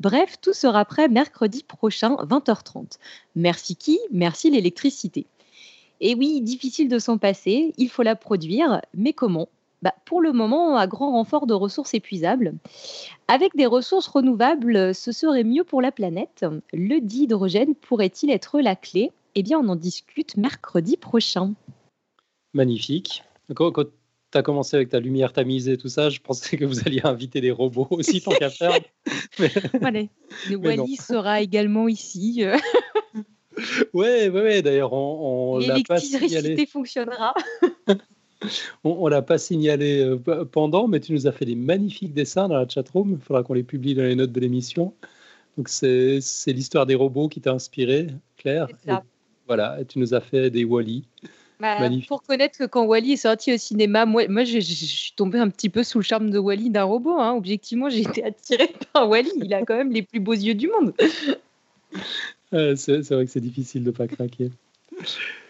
Bref, tout sera prêt mercredi prochain, 20h30. Merci qui? Merci l'électricité. Et oui, difficile de s'en passer, il faut la produire, mais comment? Bah, pour le moment, à grand renfort de ressources épuisables. Avec des ressources renouvelables, ce serait mieux pour la planète. Le dihydrogène pourrait-il être la clé? Eh bien, on en discute mercredi prochain. Magnifique. Quand, tu as commencé avec ta lumière tamisée, tout ça, je pensais que vous alliez inviter des robots aussi, tant qu'à faire. Mais... Le Wally sera également ici. Oui, ouais, ouais, d'ailleurs, on, on L'électricité fonctionnera. On ne l'a pas signalé euh, pendant, mais tu nous as fait des magnifiques dessins dans la chatroom. Il faudra qu'on les publie dans les notes de l'émission. Donc, c'est l'histoire des robots qui t'a inspiré, Claire. voilà, et tu nous as fait des Wally. Bah, pour connaître que quand Wally est sorti au cinéma, moi, moi je, suis tombée un petit peu sous le charme de Wally d'un robot. Hein. Objectivement, j'ai été attirée par Wally. Il a quand même les plus beaux yeux du monde. c'est vrai que c'est difficile de ne pas craquer.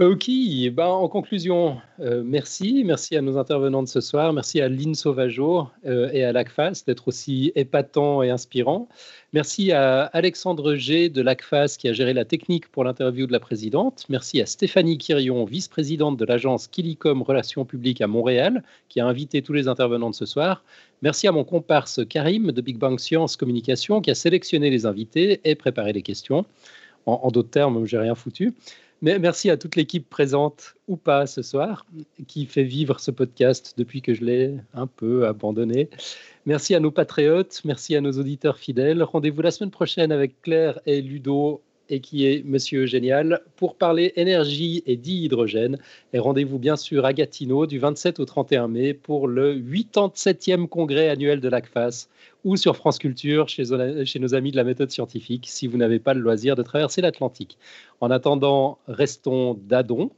Ok, ben, en conclusion, euh, merci. Merci à nos intervenants de ce soir. Merci à Lynn Sauvageau euh, et à l'ACFAS d'être aussi épatants et inspirants. Merci à Alexandre G de l'ACFAS qui a géré la technique pour l'interview de la présidente. Merci à Stéphanie Quirion, vice-présidente de l'agence Kilicom Relations Publiques à Montréal, qui a invité tous les intervenants de ce soir. Merci à mon comparse Karim de Big Bang Science Communication qui a sélectionné les invités et préparé les questions. En, en d'autres termes, j'ai rien foutu merci à toute l'équipe présente ou pas ce soir qui fait vivre ce podcast depuis que je l'ai un peu abandonné. Merci à nos patriotes, merci à nos auditeurs fidèles. Rendez-vous la semaine prochaine avec Claire et Ludo et qui est Monsieur Génial pour parler énergie et dihydrogène. Et rendez-vous bien sûr à Gatineau du 27 au 31 mai pour le 87e congrès annuel de l'ACFAS ou sur France Culture chez, chez nos amis de la méthode scientifique si vous n'avez pas le loisir de traverser l'Atlantique. En attendant, restons d'adon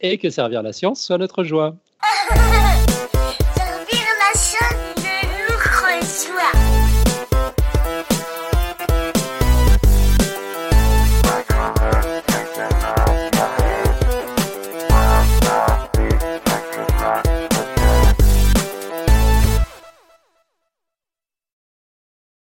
et que servir la science soit notre joie.